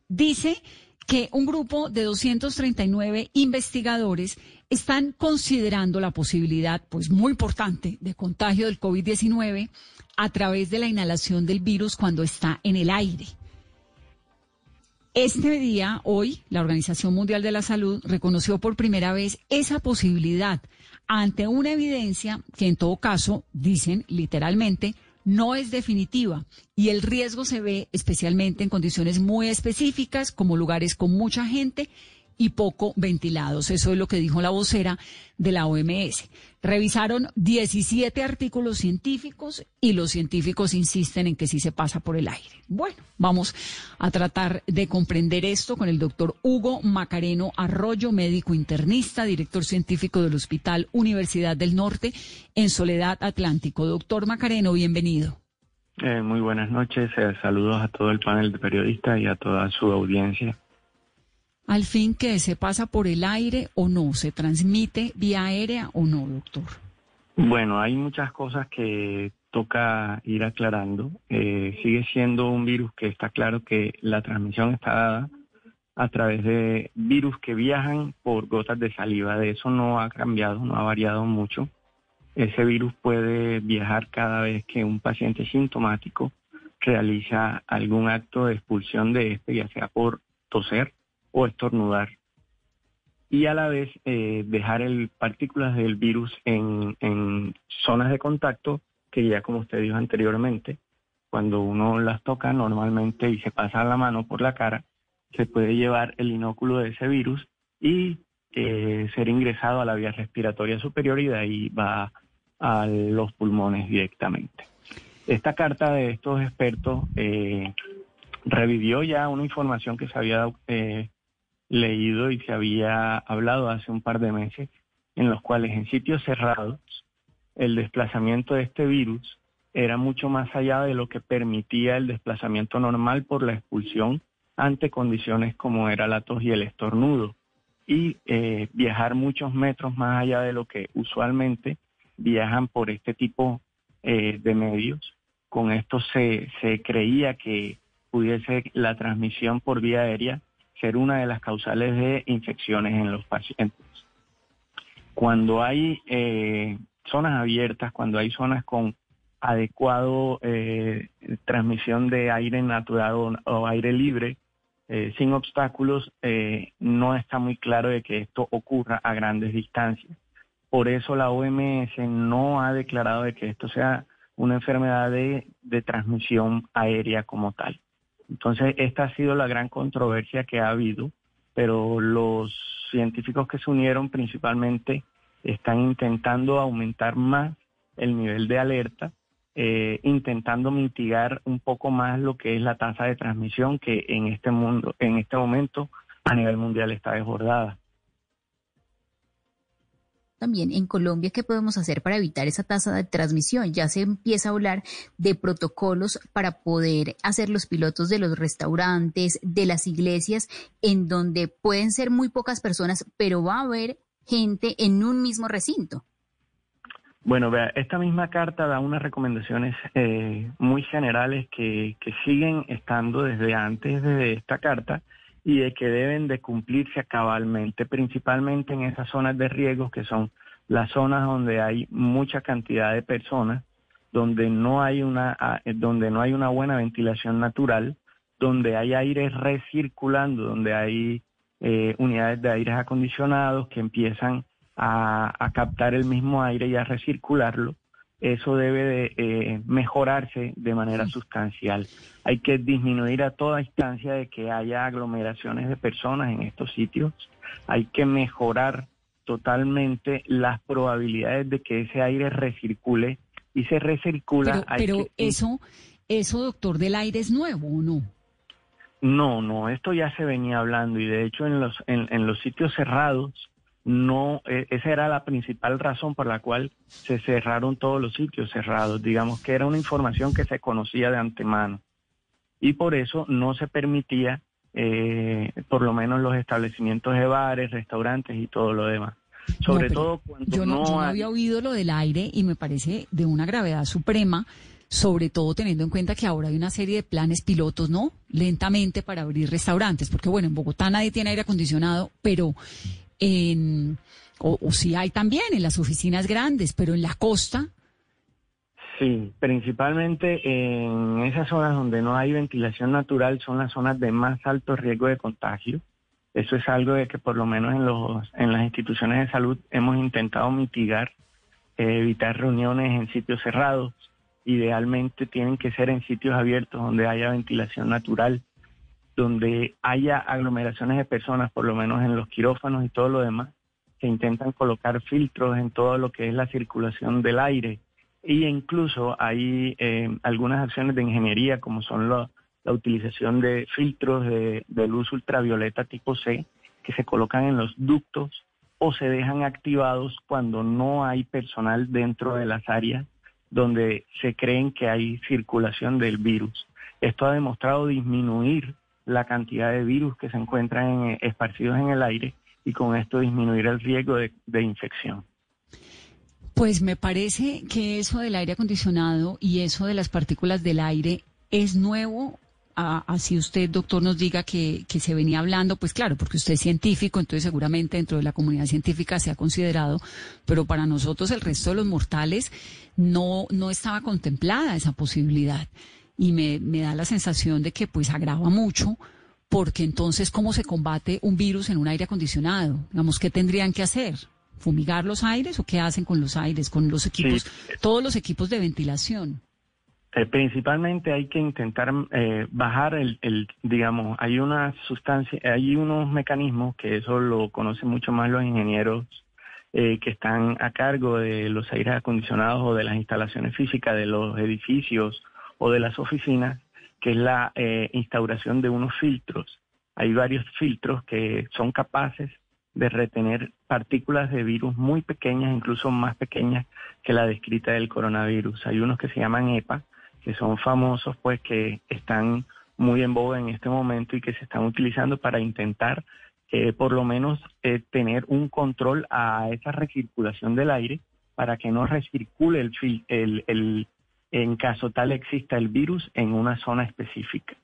dice que un grupo de 239 investigadores están considerando la posibilidad, pues muy importante, de contagio del COVID-19 a través de la inhalación del virus cuando está en el aire. Este día, hoy, la Organización Mundial de la Salud reconoció por primera vez esa posibilidad ante una evidencia que en todo caso, dicen literalmente, no es definitiva y el riesgo se ve especialmente en condiciones muy específicas como lugares con mucha gente y poco ventilados. Eso es lo que dijo la vocera de la OMS. Revisaron 17 artículos científicos y los científicos insisten en que sí se pasa por el aire. Bueno, vamos a tratar de comprender esto con el doctor Hugo Macareno Arroyo, médico internista, director científico del Hospital Universidad del Norte en Soledad Atlántico. Doctor Macareno, bienvenido. Eh, muy buenas noches, eh, saludos a todo el panel de periodistas y a toda su audiencia al fin que se pasa por el aire o no, se transmite vía aérea o no, doctor. Bueno, hay muchas cosas que toca ir aclarando. Eh, sigue siendo un virus que está claro que la transmisión está dada a través de virus que viajan por gotas de saliva. De eso no ha cambiado, no ha variado mucho. Ese virus puede viajar cada vez que un paciente sintomático realiza algún acto de expulsión de este, ya sea por toser o estornudar. Y a la vez eh, dejar el, partículas del virus en, en zonas de contacto que ya como usted dijo anteriormente, cuando uno las toca normalmente y se pasa la mano por la cara, se puede llevar el inóculo de ese virus y eh, ser ingresado a la vía respiratoria superior y de ahí va a los pulmones directamente. Esta carta de estos expertos eh, revivió ya una información que se había eh, leído y se había hablado hace un par de meses, en los cuales en sitios cerrados el desplazamiento de este virus era mucho más allá de lo que permitía el desplazamiento normal por la expulsión ante condiciones como era la tos y el estornudo. Y eh, viajar muchos metros más allá de lo que usualmente viajan por este tipo de medios con esto se, se creía que pudiese la transmisión por vía aérea ser una de las causales de infecciones en los pacientes. Cuando hay eh, zonas abiertas, cuando hay zonas con adecuado eh, transmisión de aire natural o, aire libre, eh, sin obstáculos, no está muy claro de que esto ocurra a grandes distancias. Por eso la OMS no ha declarado de que esto sea una enfermedad de, transmisión aérea como tal. Entonces, esta ha sido la gran controversia que ha habido, pero los científicos que se unieron principalmente están intentando aumentar más el nivel de alerta, eh, intentando mitigar un poco más lo que es la tasa de transmisión que en este mundo, en este momento a nivel mundial está desbordada también en Colombia, ¿qué podemos hacer para evitar esa tasa de transmisión? Ya se empieza a hablar de protocolos para poder hacer los pilotos de los restaurantes, de las iglesias, en donde pueden ser muy pocas personas, pero va a haber gente en un mismo recinto. Bueno, vea, esta misma carta da unas recomendaciones eh, muy generales que, que siguen estando desde antes de esta carta y de que deben de cumplirse cabalmente, principalmente en esas zonas de riesgo que son las zonas donde hay mucha cantidad de personas, donde no hay una ah, donde no hay una buena ventilación natural, donde hay aire recirculando, donde hay eh, unidades de aire acondicionados que empiezan a captar el mismo aire y a recircularlo eso debe de eh, mejorarse de manera sustancial. Hay que disminuir a toda instancia de que haya aglomeraciones de personas en estos sitios. Hay que mejorar totalmente las probabilidades de que ese aire recircule y se recircula. Pero, eso, eso, doctor, del aire es nuevo o no? No, no, esto ya se venía hablando y de hecho en los, en los sitios cerrados no, e, esa era la principal razón por la cual se cerraron todos los sitios cerrados, digamos que era una información que se conocía de antemano y por eso no se permitía eh, por lo menos los establecimientos de bares, restaurantes y todo lo demás. Sobre todo cuando yo no, no había oído lo del aire y me parece de una gravedad suprema, sobre todo teniendo en cuenta que ahora hay una serie de planes pilotos, ¿no? Lentamente para abrir restaurantes, porque bueno, en Bogotá nadie tiene aire acondicionado, pero en, o, si hay también en las oficinas grandes, pero en la costa. Sí, principalmente en esas zonas donde no hay ventilación natural son las zonas de más alto riesgo de contagio. Eso es algo de que por lo menos en, los, en las instituciones de salud hemos intentado mitigar, eh, evitar reuniones en sitios cerrados. Idealmente tienen que ser en sitios abiertos donde haya ventilación natural donde haya aglomeraciones de personas, por lo menos en los quirófanos y todo lo demás, se intentan colocar filtros en todo lo que es la circulación del aire. Y incluso hay eh, algunas acciones de ingeniería, como son la utilización de filtros de, de luz ultravioleta tipo C, que se colocan en los ductos o se dejan activados cuando no hay personal dentro de las áreas donde se creen que hay circulación del virus. Esto ha demostrado disminuir la cantidad de virus que se encuentran eh, esparcidos en el aire y con esto disminuir el riesgo de, infección. Pues me parece que eso del aire acondicionado y eso de las partículas del aire es nuevo así usted, doctor, nos diga que, que se venía hablando, pues claro, porque usted es científico, entonces seguramente dentro de la comunidad científica se ha considerado, pero para nosotros el resto de los mortales no, no estaba contemplada esa posibilidad. Y me, me da la sensación de que pues agrava mucho, porque entonces, ¿cómo se combate un virus en un aire acondicionado? Digamos, ¿qué tendrían que hacer? ¿Fumigar los aires o qué hacen con los aires, con los equipos, todos los equipos de ventilación? Eh, principalmente hay que intentar eh, bajar el, digamos, hay una sustancia, hay unos mecanismos que eso lo conocen mucho más los ingenieros eh, que están a cargo de los aires acondicionados o de las instalaciones físicas de los edificios o de las oficinas, que es la instauración de unos filtros. Hay varios filtros que son capaces de retener partículas de virus muy pequeñas, incluso más pequeñas que la descrita del coronavirus. Hay unos que se llaman EPA, que son famosos, pues que están muy en boga en este momento y que se están utilizando para intentar eh, por lo menos eh, tener un control a esa recirculación del aire para que no recircule el, el, en caso tal exista el virus en una zona específica.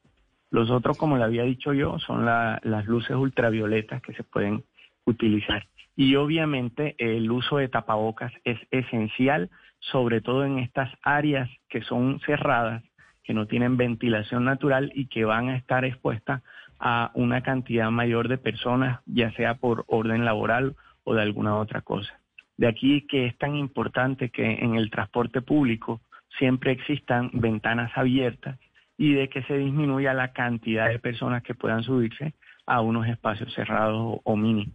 Los otros, como le había dicho yo, son las luces ultravioletas que se pueden utilizar. Y obviamente el uso de tapabocas es esencial sobre todo en estas áreas que son cerradas, que no tienen ventilación natural y que van a estar expuestas a una cantidad mayor de personas, ya sea por orden laboral o de alguna otra cosa. De aquí que es tan importante que en el transporte público siempre existan ventanas abiertas y de que se disminuya la cantidad de personas que puedan subirse a unos espacios cerrados o mínimos.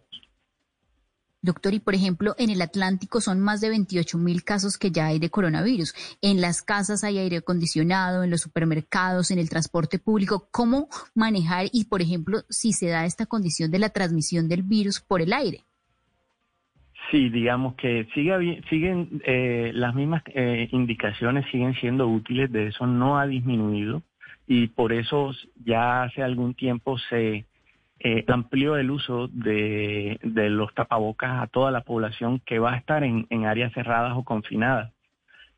Doctor, y por ejemplo, en el Atlántico son más de 28 mil casos que ya hay de coronavirus. En las casas hay aire acondicionado, en los supermercados, en el transporte público. ¿Cómo manejar y, por ejemplo, si se da esta condición de la transmisión del virus por el aire? Sí, digamos que sigue, siguen eh, las mismas eh, indicaciones siguen siendo útiles, de eso no ha disminuido y por eso ya hace algún tiempo se eh, amplió el uso de, los tapabocas a toda la población que va a estar en, áreas cerradas o confinadas.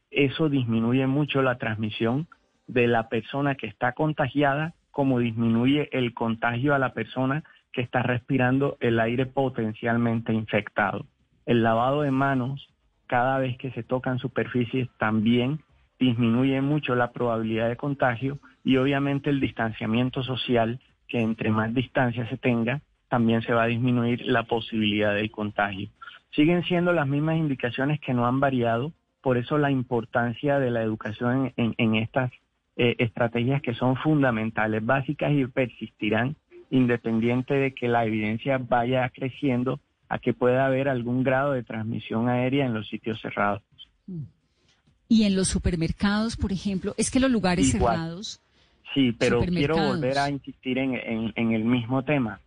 Eso disminuye mucho la transmisión de la persona que está contagiada, como disminuye el contagio a la persona que está respirando el aire potencialmente infectado. El lavado de manos cada vez que se tocan superficies también disminuye mucho la probabilidad de contagio y obviamente el distanciamiento social que entre más distancia se tenga, también se va a disminuir la posibilidad del contagio. Siguen siendo las mismas indicaciones que no han variado, por eso la importancia de la educación en, estas eh, estrategias que son fundamentales, básicas y persistirán independiente de que la evidencia vaya creciendo a que pueda haber algún grado de transmisión aérea en los sitios cerrados. Y en los supermercados, por ejemplo, es que los lugares cerrados Sí, pero quiero volver a insistir en, el mismo tema.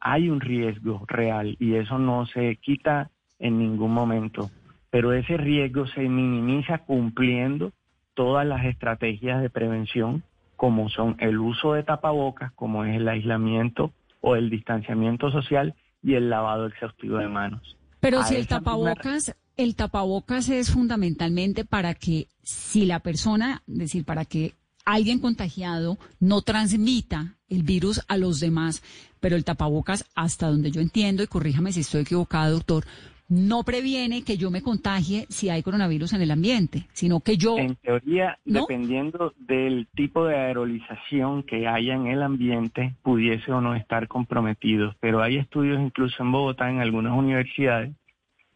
Hay un riesgo real y eso no se quita en ningún momento, pero ese riesgo se minimiza cumpliendo todas las estrategias de prevención, como son el uso de tapabocas, como es el aislamiento o el distanciamiento social y el lavado exhaustivo de manos. Pero si el tapabocas, el tapabocas es fundamentalmente para que si la persona, es decir, para que alguien contagiado no transmita el virus a los demás, pero el tapabocas, hasta donde yo entiendo, y corríjame si estoy equivocado, doctor, no previene que yo me contagie si hay coronavirus en el ambiente, sino que yo... En teoría, dependiendo del tipo de aerolización que haya en el ambiente, pudiese o no estar comprometido. Pero hay estudios incluso en Bogotá, en algunas universidades,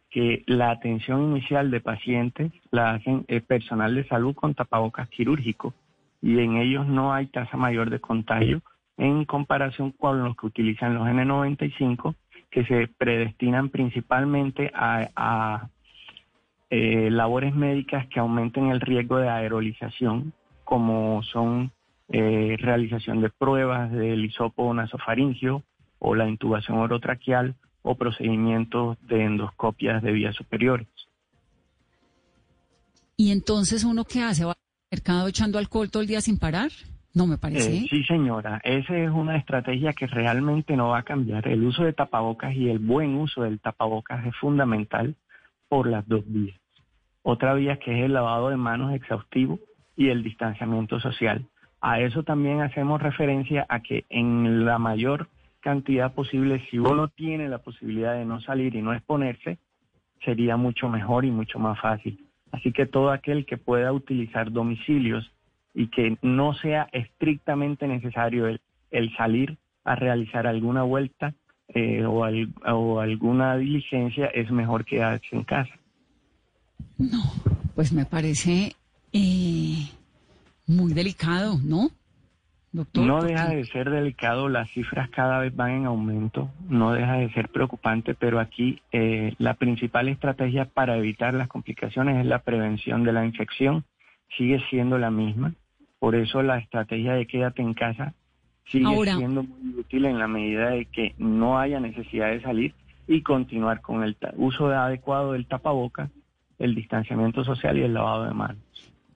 que la atención inicial de pacientes la hacen el personal de salud con tapabocas quirúrgicos y en ellos no hay tasa mayor de contagio en comparación con los que utilizan los N95 que se predestinan principalmente a, eh, labores médicas que aumenten el riesgo de aerolización, como son eh, realización de pruebas del hisopo nasofaringio o la intubación orotraqueal o procedimientos de endoscopias de vías superiores. ¿Y entonces uno qué hace? mercado echando alcohol todo el día sin parar? No me parece. Eh, sí, señora. Esa es una estrategia que realmente no va a cambiar. El uso de tapabocas y el buen uso del tapabocas es fundamental por las dos vías. Otra vía que es el lavado de manos exhaustivo y el distanciamiento social. A eso también hacemos referencia a que en la mayor cantidad posible, si uno tiene la posibilidad de no salir y no exponerse, sería mucho mejor y mucho más fácil. Así que todo aquel que pueda utilizar domicilios y que no sea estrictamente necesario el, salir a realizar alguna vuelta eh, o, o alguna diligencia, es mejor quedarse en casa. No, pues me parece eh, muy delicado, ¿no? no deja de ser delicado, las cifras cada vez van en aumento, no deja de ser preocupante, pero aquí eh, la principal estrategia para evitar las complicaciones es la prevención de la infección, sigue siendo la misma, por eso la estrategia de quédate en casa sigue siendo muy útil en la medida de que no haya necesidad de salir y continuar con el uso adecuado del tapaboca, el distanciamiento social y el lavado de manos.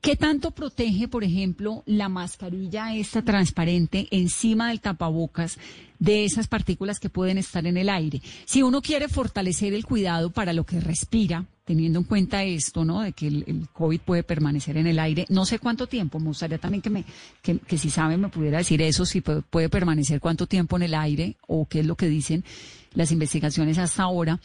¿Qué tanto protege, por ejemplo, la mascarilla esta transparente encima del tapabocas de esas partículas que pueden estar en el aire? Si uno quiere fortalecer el cuidado para lo que respira, teniendo en cuenta esto, ¿no? De que el, COVID puede permanecer en el aire, no sé cuánto tiempo, me gustaría también que me, que, que si sabe me pudiera decir eso, si puede, puede permanecer cuánto tiempo en el aire o qué es lo que dicen las investigaciones hasta ahora.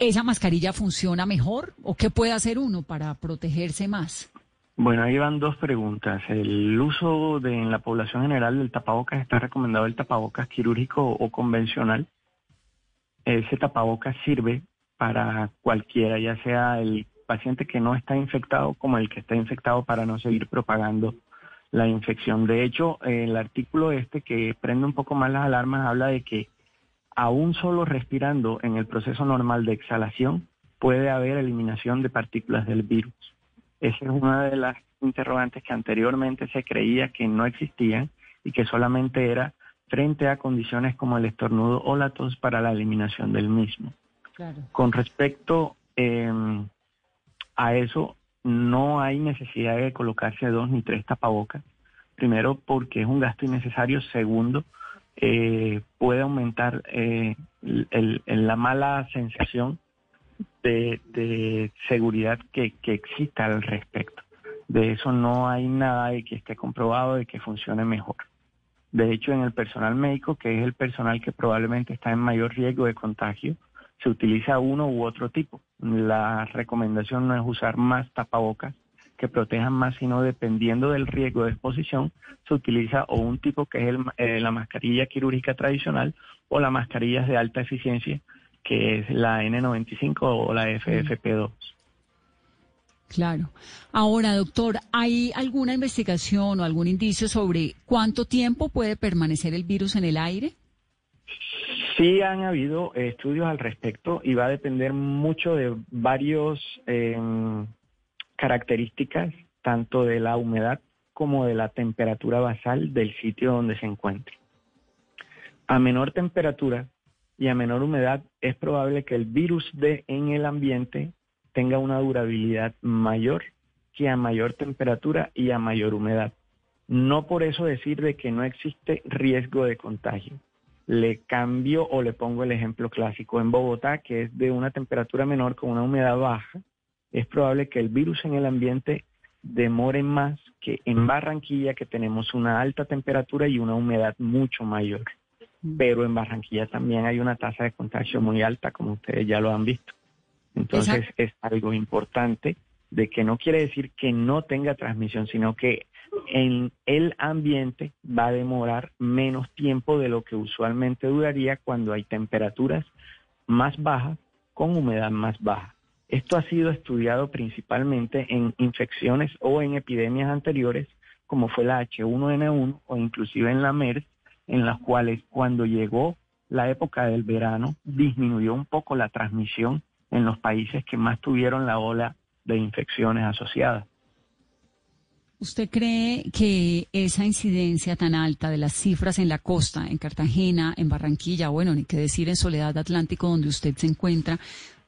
¿Esa mascarilla funciona mejor o qué puede hacer uno para protegerse más? Bueno, ahí van dos preguntas. El uso de, en la población general del tapabocas está recomendado el tapabocas quirúrgico o convencional. Ese tapabocas sirve para cualquiera, ya sea el paciente que no está infectado como el que está infectado para no seguir propagando la infección. De hecho, el artículo este que prende un poco más las alarmas habla de que aún solo respirando en el proceso normal de exhalación puede haber eliminación de partículas del virus. Esa es una de las interrogantes que anteriormente se creía que no existían y que solamente era frente a condiciones como el estornudo o la tos para la eliminación del mismo. Con respecto em, a eso, no hay necesidad de colocarse dos ni tres tapabocas. Primero, porque es un gasto innecesario. Segundo, eh, puede aumentar eh, la mala sensación de, seguridad que, que exista al respecto. De eso no hay nada de que esté comprobado de que funcione mejor. De hecho, en el personal médico, que es el personal que probablemente está en mayor riesgo de contagio, se utiliza uno u otro tipo. La recomendación no es usar más tapabocas que protejan más, sino dependiendo del riesgo de exposición, se utiliza o un tipo que es eh, la mascarilla quirúrgica tradicional o las mascarillas de alta eficiencia que es la N95 o la FFP2. Claro. Ahora, doctor, ¿hay alguna investigación o algún indicio sobre cuánto tiempo puede permanecer el virus en el aire? Sí han habido estudios al respecto y va a depender mucho de varios em, características, tanto de la humedad como de la temperatura basal del sitio donde se encuentre. A menor temperatura, y a menor humedad, es probable que el virus de en el ambiente tenga una durabilidad mayor que a mayor temperatura y a mayor humedad. No por eso decir de que no existe riesgo de contagio. Le cambio o le pongo el ejemplo clásico. En Bogotá, que es de una temperatura menor con una humedad baja, es probable que el virus en el ambiente demore más que en Barranquilla, que tenemos una alta temperatura y una humedad mucho mayor pero en Barranquilla también hay una tasa de contagio muy alta, como ustedes ya lo han visto. Entonces es algo importante de que no quiere decir que no tenga transmisión, sino que en el ambiente va a demorar menos tiempo de lo que usualmente duraría cuando hay temperaturas más bajas con humedad más baja. Esto ha sido estudiado principalmente en infecciones o en epidemias anteriores, como fue la H1N1 o inclusive en la MERS, en las cuales cuando llegó la época del verano disminuyó un poco la transmisión en los países que más tuvieron la ola de infecciones asociadas. ¿Usted cree que esa incidencia tan alta de las cifras en la costa, en Cartagena, en Barranquilla, bueno, ni qué decir en Soledad Atlántico, donde usted se encuentra,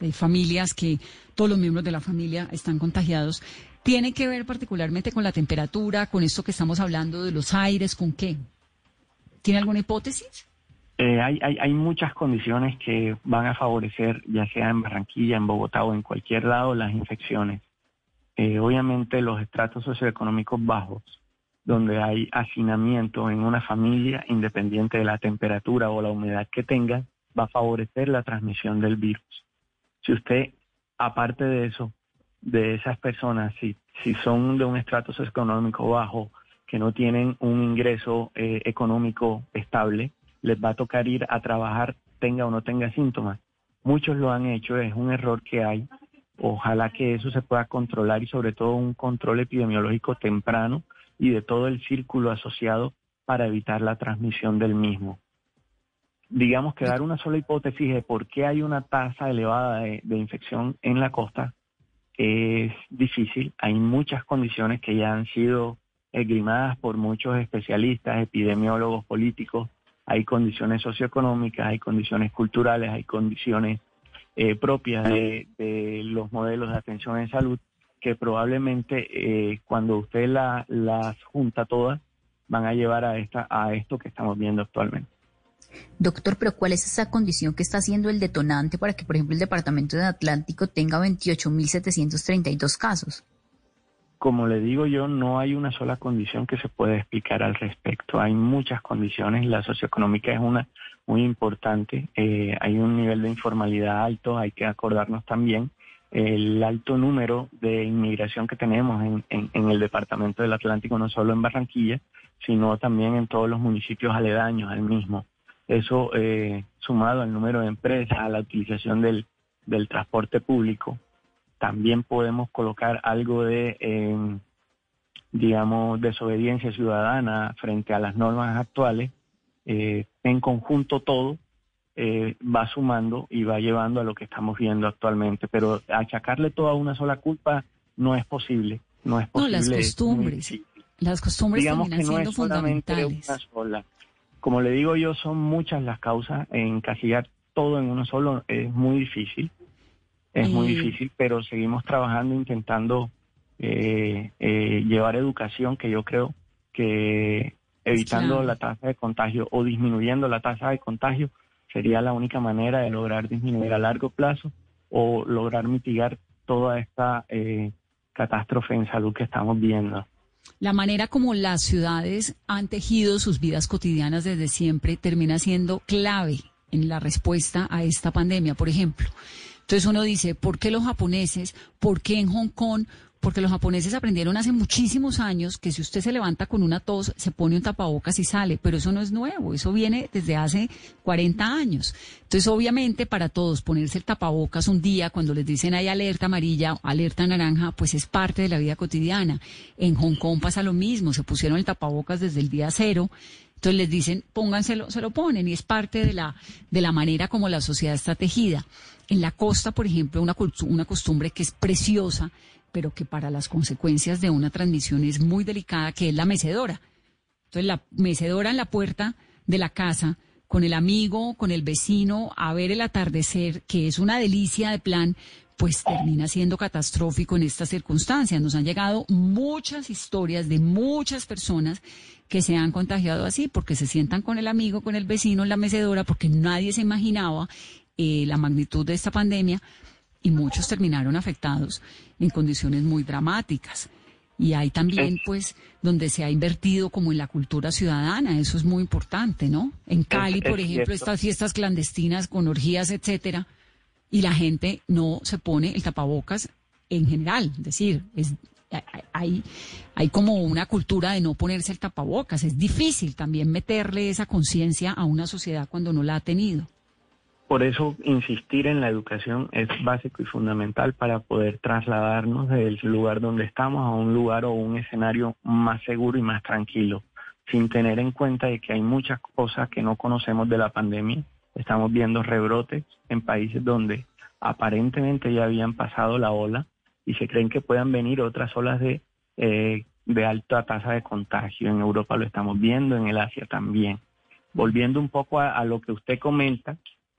de familias que todos los miembros de la familia están contagiados, tiene que ver particularmente con la temperatura, con esto que estamos hablando de los aires, con qué? ¿Tiene alguna hipótesis? Eh, hay, muchas condiciones que van a favorecer, ya sea en Barranquilla, en Bogotá o en cualquier lado, las infecciones. Eh, obviamente los estratos socioeconómicos bajos donde hay hacinamiento en una familia, independiente de la temperatura o la humedad que tenga, va a favorecer la transmisión del virus. Si usted, aparte de eso, de esas personas, si son de un estrato socioeconómico bajo, que no tienen un ingreso eh, económico estable, les va a tocar ir a trabajar, tenga o no tenga síntomas. Muchos lo han hecho, es un error que hay. Ojalá que eso se pueda controlar y sobre todo un control epidemiológico temprano y de todo el círculo asociado para evitar la transmisión del mismo. Digamos que dar una sola hipótesis de por qué hay una tasa elevada de, infección en la costa es difícil. Hay muchas condiciones que ya han sido esgrimadas por muchos especialistas, epidemiólogos, políticos. Hay condiciones socioeconómicas, hay condiciones culturales, hay condiciones eh, propias de, de, los modelos de atención en salud que probablemente eh, cuando usted la, las junta todas van a llevar a, esta, a esto que estamos viendo actualmente. Doctor, pero ¿cuál es esa condición que está haciendo el detonante para que, por ejemplo, el Departamento de Atlántico tenga 28.732 casos? Como le digo yo, no hay una sola condición que se pueda explicar al respecto. Hay muchas condiciones. La socioeconómica es una muy importante. Eh, hay un nivel de informalidad alto. Hay que acordarnos también el alto número de inmigración que tenemos en, el departamento del Atlántico, no solo en Barranquilla, sino también en todos los municipios aledaños al mismo. Eso eh, sumado al número de empresas, a la utilización del, transporte público, también podemos colocar algo de, eh, digamos, desobediencia ciudadana frente a las normas actuales. Eh, en conjunto todo eh, va sumando y va llevando a lo que estamos viendo actualmente. Pero achacarle toda una sola culpa no es posible. No es posible. No, las costumbres. Las costumbres Digamos que no es solamente una sola. Como le digo yo, son muchas las causas. Encasillar todo en uno solo es muy difícil. Es muy difícil, pero seguimos trabajando, intentando eh, eh, llevar educación, que yo creo que evitando la tasa de contagio o disminuyendo la tasa de contagio sería la única manera de lograr disminuir a largo plazo o lograr mitigar toda esta eh, catástrofe en salud que estamos viendo. La manera como las ciudades han tejido sus vidas cotidianas desde siempre termina siendo clave en la respuesta a esta pandemia, por ejemplo. Entonces uno dice, ¿por qué los japoneses? ¿Por qué en Hong Kong? porque los japoneses aprendieron hace muchísimos años que si usted se levanta con una tos, se pone un tapabocas y sale, pero eso no es nuevo, eso viene desde hace 40 años. Entonces, obviamente, para todos, ponerse el tapabocas un día cuando les dicen hay alerta amarilla alerta naranja, pues es parte de la vida cotidiana. En Hong Kong pasa lo mismo, se pusieron el tapabocas desde el día cero. Entonces les dicen, pónganselo, se lo ponen y es parte de la, de la manera como la sociedad está tejida. En la costa, por ejemplo, una, una costumbre que es preciosa pero que para las consecuencias de una transmisión es muy delicada, que es la mecedora. Entonces, la mecedora en la puerta de la casa, con el amigo, con el vecino, a ver el atardecer, que es una delicia de plan, pues termina siendo catastrófico en estas circunstancias. Nos han llegado muchas historias de muchas personas que se han contagiado así, porque se sientan con el amigo, con el vecino en la mecedora, porque nadie se imaginaba eh, la magnitud de esta pandemia y muchos terminaron afectados en condiciones muy dramáticas. Y hay también, pues, donde se ha invertido como en la cultura ciudadana, eso es muy importante, ¿no? En Cali, por ejemplo, estas fiestas clandestinas con orgías, etcétera, y la gente no se pone el tapabocas en general, es decir, es, hay, hay como una cultura de no ponerse el tapabocas, es difícil también meterle esa conciencia a una sociedad cuando no la ha tenido. Por eso insistir en la educación es básico y fundamental para poder trasladarnos del lugar donde estamos a un lugar o un escenario más seguro y más tranquilo, sin tener en cuenta de que hay muchas cosas que no conocemos de la pandemia. Estamos viendo rebrotes en países donde aparentemente ya habían pasado la ola y se creen que puedan venir otras olas de, eh, de alta tasa de contagio. En Europa lo estamos viendo, en el Asia también. Volviendo un poco a lo que usted comenta,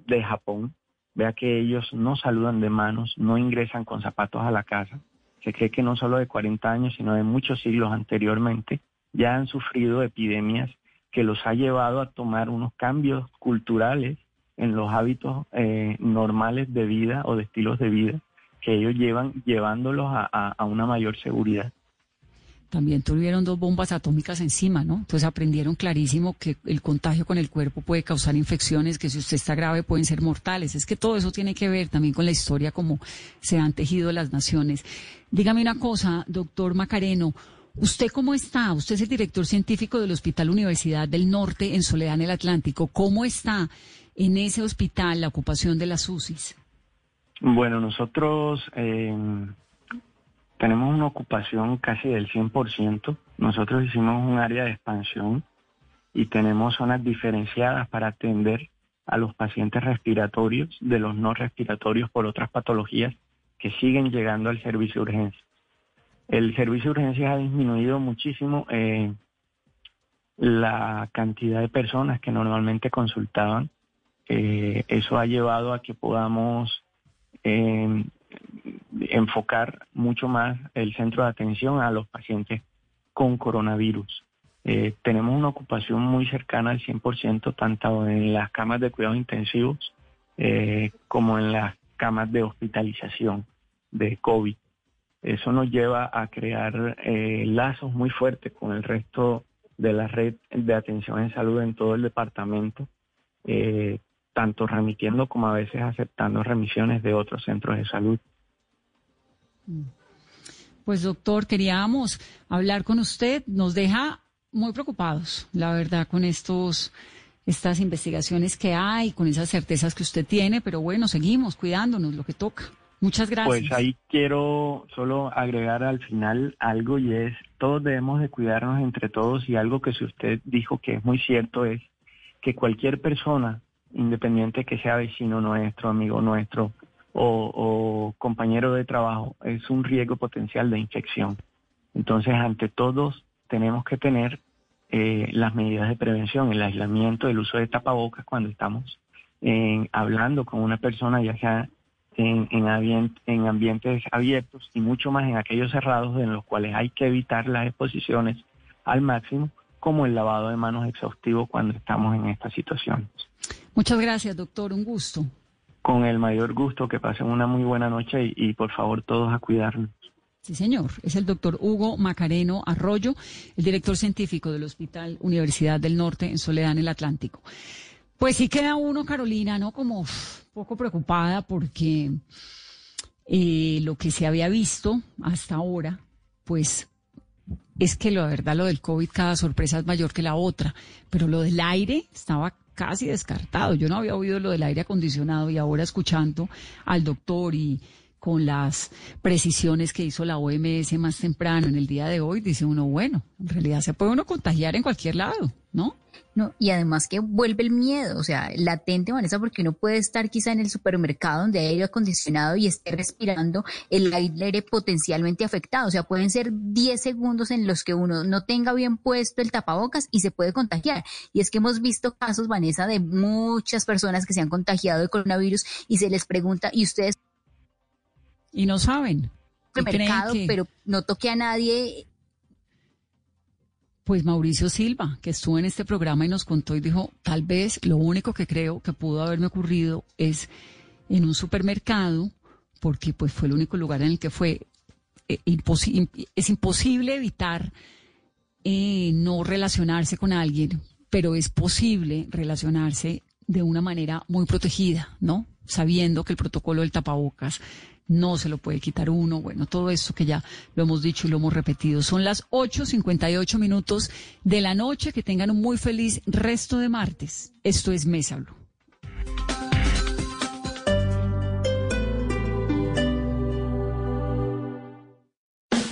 de Japón, vea que ellos no saludan de manos, no ingresan con zapatos a la casa. Se cree que no solo de 40 años, sino de muchos siglos anteriormente, ya han sufrido epidemias que los ha llevado a tomar unos cambios culturales en los hábitos eh, normales de vida o de estilos de vida que ellos llevan llevándolos a, una mayor seguridad. También tuvieron dos bombas atómicas encima, ¿no? Entonces aprendieron clarísimo que el contagio con el cuerpo puede causar infecciones, que si usted está grave pueden ser mortales. Es que todo eso tiene que ver también con la historia, como se han tejido las naciones. Dígame una cosa, doctor Macareno. ¿Usted cómo está? Usted es el director científico del Hospital Universidad del Norte en Soledad en el Atlántico. ¿Cómo está en ese hospital la ocupación de las UCIs? Bueno, nosotros eh, tenemos una ocupación casi del 100%. Nosotros hicimos un área de expansión y tenemos zonas diferenciadas para atender a los pacientes respiratorios de los no respiratorios por otras patologías que siguen llegando al servicio de urgencia. El servicio de urgencias ha disminuido muchísimo eh, la cantidad de personas que normalmente consultaban. Eh, eso ha llevado a que podamos eh, enfocar mucho más el centro de atención a los pacientes con coronavirus. Eh, tenemos una ocupación muy cercana al 100%, tanto en las camas de cuidados intensivos eh, como en las camas de hospitalización de COVID. Eso nos lleva a crear eh, lazos muy fuertes con el resto de la red de atención en salud en todo el departamento, tanto remitiendo como a veces aceptando remisiones de otros centros de salud. Pues doctor, queríamos hablar con usted. Nos deja muy preocupados, la verdad, con estos estas investigaciones que hay, con esas certezas que usted tiene, pero bueno, seguimos cuidándonos, lo que toca. Muchas gracias. Pues ahí quiero solo agregar al final algo y es, todos debemos de cuidarnos entre todos y algo que si usted dijo que es muy cierto es que cualquier persona, independiente que sea vecino nuestro, amigo nuestro, o, compañero de trabajo es un riesgo potencial de infección. Entonces, ante todos, tenemos que tener eh, las medidas de prevención, el aislamiento, el uso de tapabocas cuando estamos hablando con una persona, ya sea en, en, ambientes abiertos y mucho más en aquellos cerrados en los cuales hay que evitar las exposiciones al máximo, como el lavado de manos exhaustivo cuando estamos en estas situaciones. Muchas gracias, doctor. Un gusto. Con el mayor gusto, que pasen una muy buena noche y, por favor todos a cuidarnos. Sí, señor. Es el doctor Hugo Macareno Arroyo, el director científico del Hospital Universidad del Norte en Soledad, en el Atlántico. Pues sí queda uno, Carolina, ¿no? Como poco preocupada porque eh, lo que se había visto hasta ahora, pues es que la verdad lo del COVID cada sorpresa es mayor que la otra, pero lo del aire estaba casi descartado. Yo no había oído lo del aire acondicionado y ahora escuchando al doctor y con las precisiones que hizo la OMS más temprano en el día de hoy, dice uno, bueno, en realidad se puede uno contagiar en cualquier lado, ¿no? No, y además que vuelve el miedo, o sea, latente, Vanessa, porque uno puede estar quizá en el supermercado donde hay aire acondicionado y esté respirando el aire potencialmente afectado. O sea, pueden ser 10 segundos en los que uno no tenga bien puesto el tapabocas y se puede contagiar. Y es que hemos visto casos, Vanessa, de muchas personas que se han contagiado de coronavirus y se les pregunta, ¿y ustedes? Y no saben. Mercado, pero no toque a nadie pues Mauricio Silva, que estuvo en este programa y nos contó y dijo, tal vez lo único que creo que pudo haberme ocurrido es en un supermercado, porque pues fue el único lugar en el que fue. Eh, es imposible evitar eh, no relacionarse con alguien, pero es posible relacionarse de una manera muy protegida, ¿no? Sabiendo que el protocolo del tapabocas no se lo puede quitar uno, bueno, todo eso que ya lo hemos dicho y lo hemos repetido. Son las 8.58 minutos de la noche, que tengan un muy feliz resto de martes. Esto es Mesa Blue.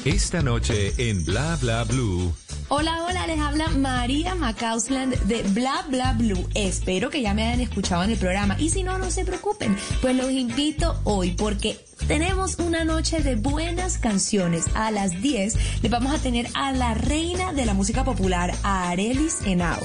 Esta noche en Bla Bla Blue. Hola, hola, les habla María Macausland de Bla Bla Blue. Espero que ya me hayan escuchado en el programa y si no, no se preocupen, pues los invito hoy porque tenemos una noche de buenas canciones. A las 10 le vamos a tener a la reina de la música popular, Arelis Henao.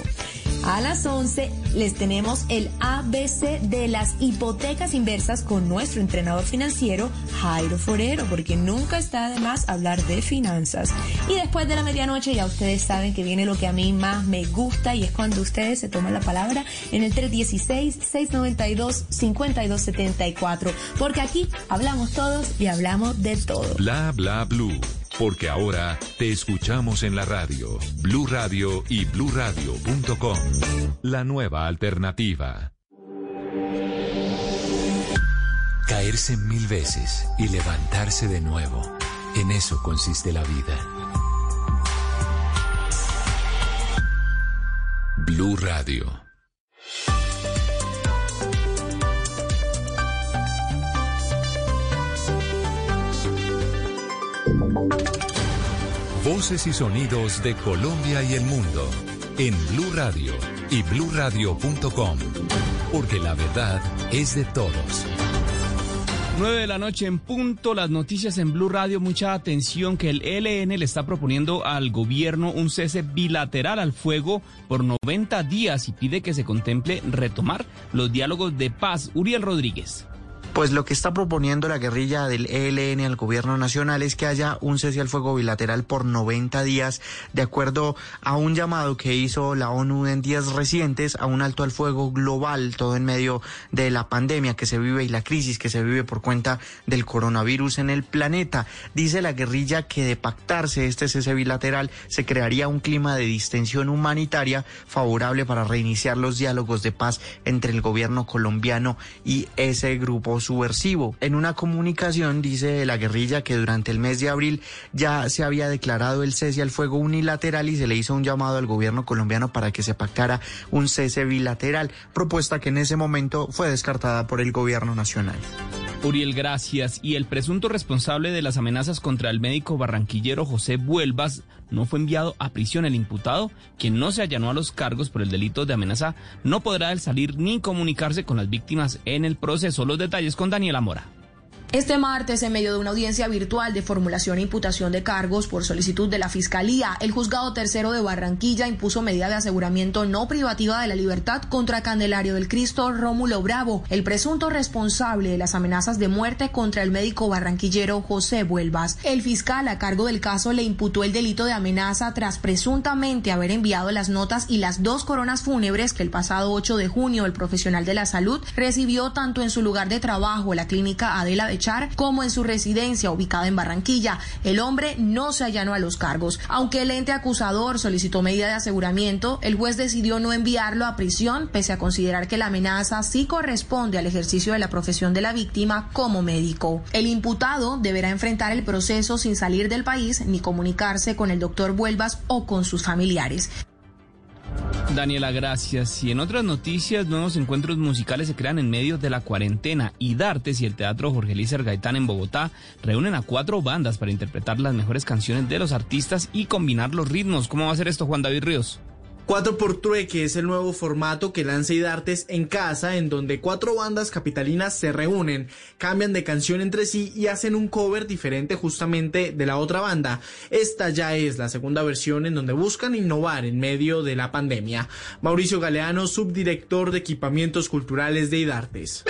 A las 11 les tenemos el ABC de las hipotecas inversas con nuestro entrenador financiero Jairo Forero, porque nunca está de más hablar de finanzas. Y después de la medianoche ya ustedes saben que viene lo que a mí más me gusta y es cuando ustedes se toman la palabra en el 316-692-5274, porque aquí hablamos todos y hablamos de todo. Bla bla blue porque ahora te escuchamos en la radio, Blue Radio y bluradio.com. La nueva alternativa. Caerse mil veces y levantarse de nuevo. En eso consiste la vida. Blue Radio. Voces y sonidos de Colombia y el mundo en Blue Radio y bluradio.com, porque la verdad es de todos. 9 de la noche en punto, las noticias en Blue Radio, mucha atención que el ELN le está proponiendo al gobierno un cese bilateral al fuego por 90 días y pide que se contemple retomar los diálogos de paz. Uriel Rodríguez. Pues lo que está proponiendo la guerrilla del ELN al gobierno nacional es que haya un cese al fuego bilateral por 90 días, de acuerdo a un llamado que hizo la ONU en días recientes a un alto al fuego global, todo en medio de la pandemia que se vive y la crisis que se vive por cuenta del coronavirus en el planeta. Dice la guerrilla que de pactarse este cese bilateral se crearía un clima de distensión humanitaria favorable para reiniciar los diálogos de paz entre el gobierno colombiano y ese grupo subversivo. En una comunicación dice la guerrilla que durante el mes de abril ya se había declarado el cese al fuego unilateral y se le hizo un llamado al gobierno colombiano para que se pactara un cese bilateral, propuesta que en ese momento fue descartada por el gobierno nacional. Uriel, gracias. Y el presunto responsable de las amenazas contra el médico barranquillero José Vuelvas no fue enviado a prisión. El imputado, quien no se allanó a los cargos por el delito de amenaza, no podrá salir ni comunicarse con las víctimas en el proceso. Los detalles con Daniela Mora. Este martes, en medio de una audiencia virtual de formulación e imputación de cargos por solicitud de la Fiscalía, el juzgado tercero de Barranquilla impuso medida de aseguramiento no privativa de la libertad contra Candelario del Cristo Rómulo Bravo, el presunto responsable de las amenazas de muerte contra el médico barranquillero José Vuelvas. El fiscal a cargo del caso le imputó el delito de amenaza tras presuntamente haber enviado las notas y las dos coronas fúnebres que el pasado 8 de junio el profesional de la salud recibió tanto en su lugar de trabajo, la clínica Adela de como en su residencia ubicada en Barranquilla. El hombre no se allanó a los cargos. Aunque el ente acusador solicitó medida de aseguramiento, el juez decidió no enviarlo a prisión, pese a considerar que la amenaza sí corresponde al ejercicio de la profesión de la víctima como médico. El imputado deberá enfrentar el proceso sin salir del país ni comunicarse con el doctor Vuelvas o con sus familiares. Daniela, gracias. Y en otras noticias, nuevos encuentros musicales se crean en medio de la cuarentena. Y Dartes y el Teatro Jorge Lícer Gaitán en Bogotá reúnen a cuatro bandas para interpretar las mejores canciones de los artistas y combinar los ritmos. ¿Cómo va a ser esto, Juan David Ríos? 4 por Trueque es el nuevo formato que lanza Idartes en casa, en donde cuatro bandas capitalinas se reúnen, cambian de canción entre sí y hacen un cover diferente justamente de la otra banda. Esta ya es la segunda versión en donde buscan innovar en medio de la pandemia. Mauricio Galeano, subdirector de equipamientos culturales de Idartes.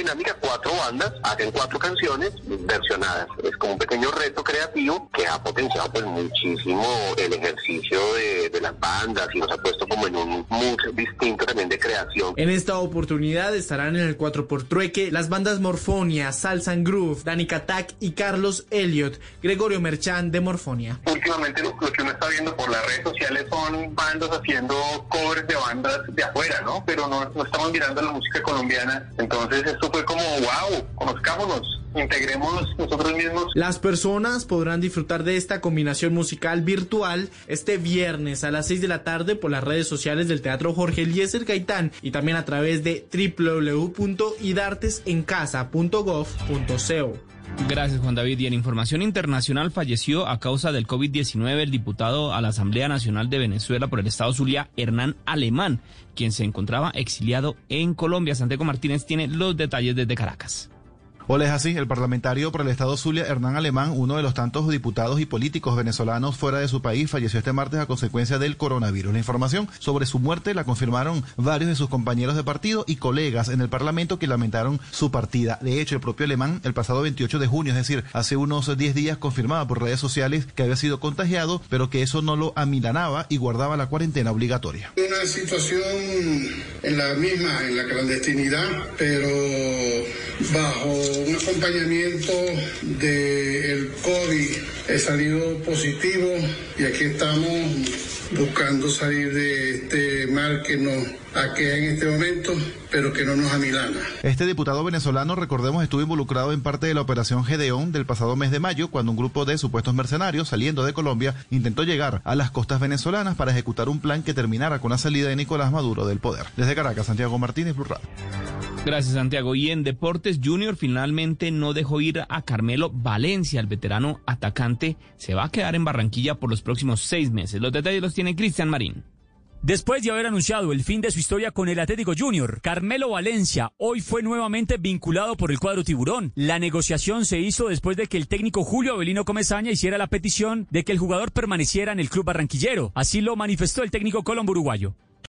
Dinámica, cuatro bandas hacen cuatro canciones versionadas. Es como un pequeño reto creativo que ha potenciado pues muchísimo el ejercicio de, de las bandas y nos ha puesto como en un mood distinto también de creación. En esta oportunidad estarán en el 4 por trueque las bandas Morfonia, Salsa and Groove, Dani Katak y Carlos Elliot, Gregorio Merchan de Morfonia. Últimamente lo, que uno está viendo por las redes sociales son bandas haciendo covers de bandas de afuera, ¿no? Pero no, no estamos mirando la música colombiana. Entonces esto fue como, wow, conozcámonos nosotros mismos. Las personas podrán disfrutar de esta combinación musical virtual este viernes a las 6 de la tarde por las redes sociales del Teatro Jorge Eliezer Gaitán y también a través de www.idartesencasa.gov.co. Gracias, Juan David. Y en información internacional falleció a causa del COVID-19 el diputado a la Asamblea Nacional de Venezuela por el Estado Zulia, Hernán Alemán, quien se encontraba exiliado en Colombia. Santiago Martínez tiene los detalles desde Caracas. Hola, es así. El parlamentario por el Estado Zulia, Hernán Alemán, uno de los tantos diputados y políticos venezolanos fuera de su país, falleció este martes a consecuencia del coronavirus. La información sobre su muerte la confirmaron varios de sus compañeros de partido y colegas en el Parlamento que lamentaron su partida. De hecho, el propio Alemán, el pasado 28 de junio, es decir, hace unos 10 días, confirmaba por redes sociales que había sido contagiado, pero que eso no lo amilanaba y guardaba la cuarentena obligatoria. Una situación en la misma, en la clandestinidad, pero bajo un acompañamiento del COVID. He salido positivo y aquí estamos buscando salir de este mal que nos aquea en este momento, pero que no nos amilana. Este diputado venezolano, recordemos, estuvo involucrado en parte de la operación Gedeón del pasado mes de mayo, cuando un grupo de supuestos mercenarios saliendo de Colombia intentó llegar a las costas venezolanas para ejecutar un plan que terminara con la salida de Nicolás Maduro del poder. Desde Caracas, Santiago Martínez, Blue Gracias, Santiago. Y en Deportes Junior finalmente no dejó ir a Carmelo Valencia, el veterano atacante. Se va a quedar en Barranquilla por los próximos seis meses. Los detalles los tiene Cristian Marín. Después de haber anunciado el fin de su historia con el Atlético Junior, Carmelo Valencia hoy fue nuevamente vinculado por el cuadro tiburón. La negociación se hizo después de que el técnico Julio Avelino Comezaña hiciera la petición de que el jugador permaneciera en el club barranquillero. Así lo manifestó el técnico colombo uruguayo.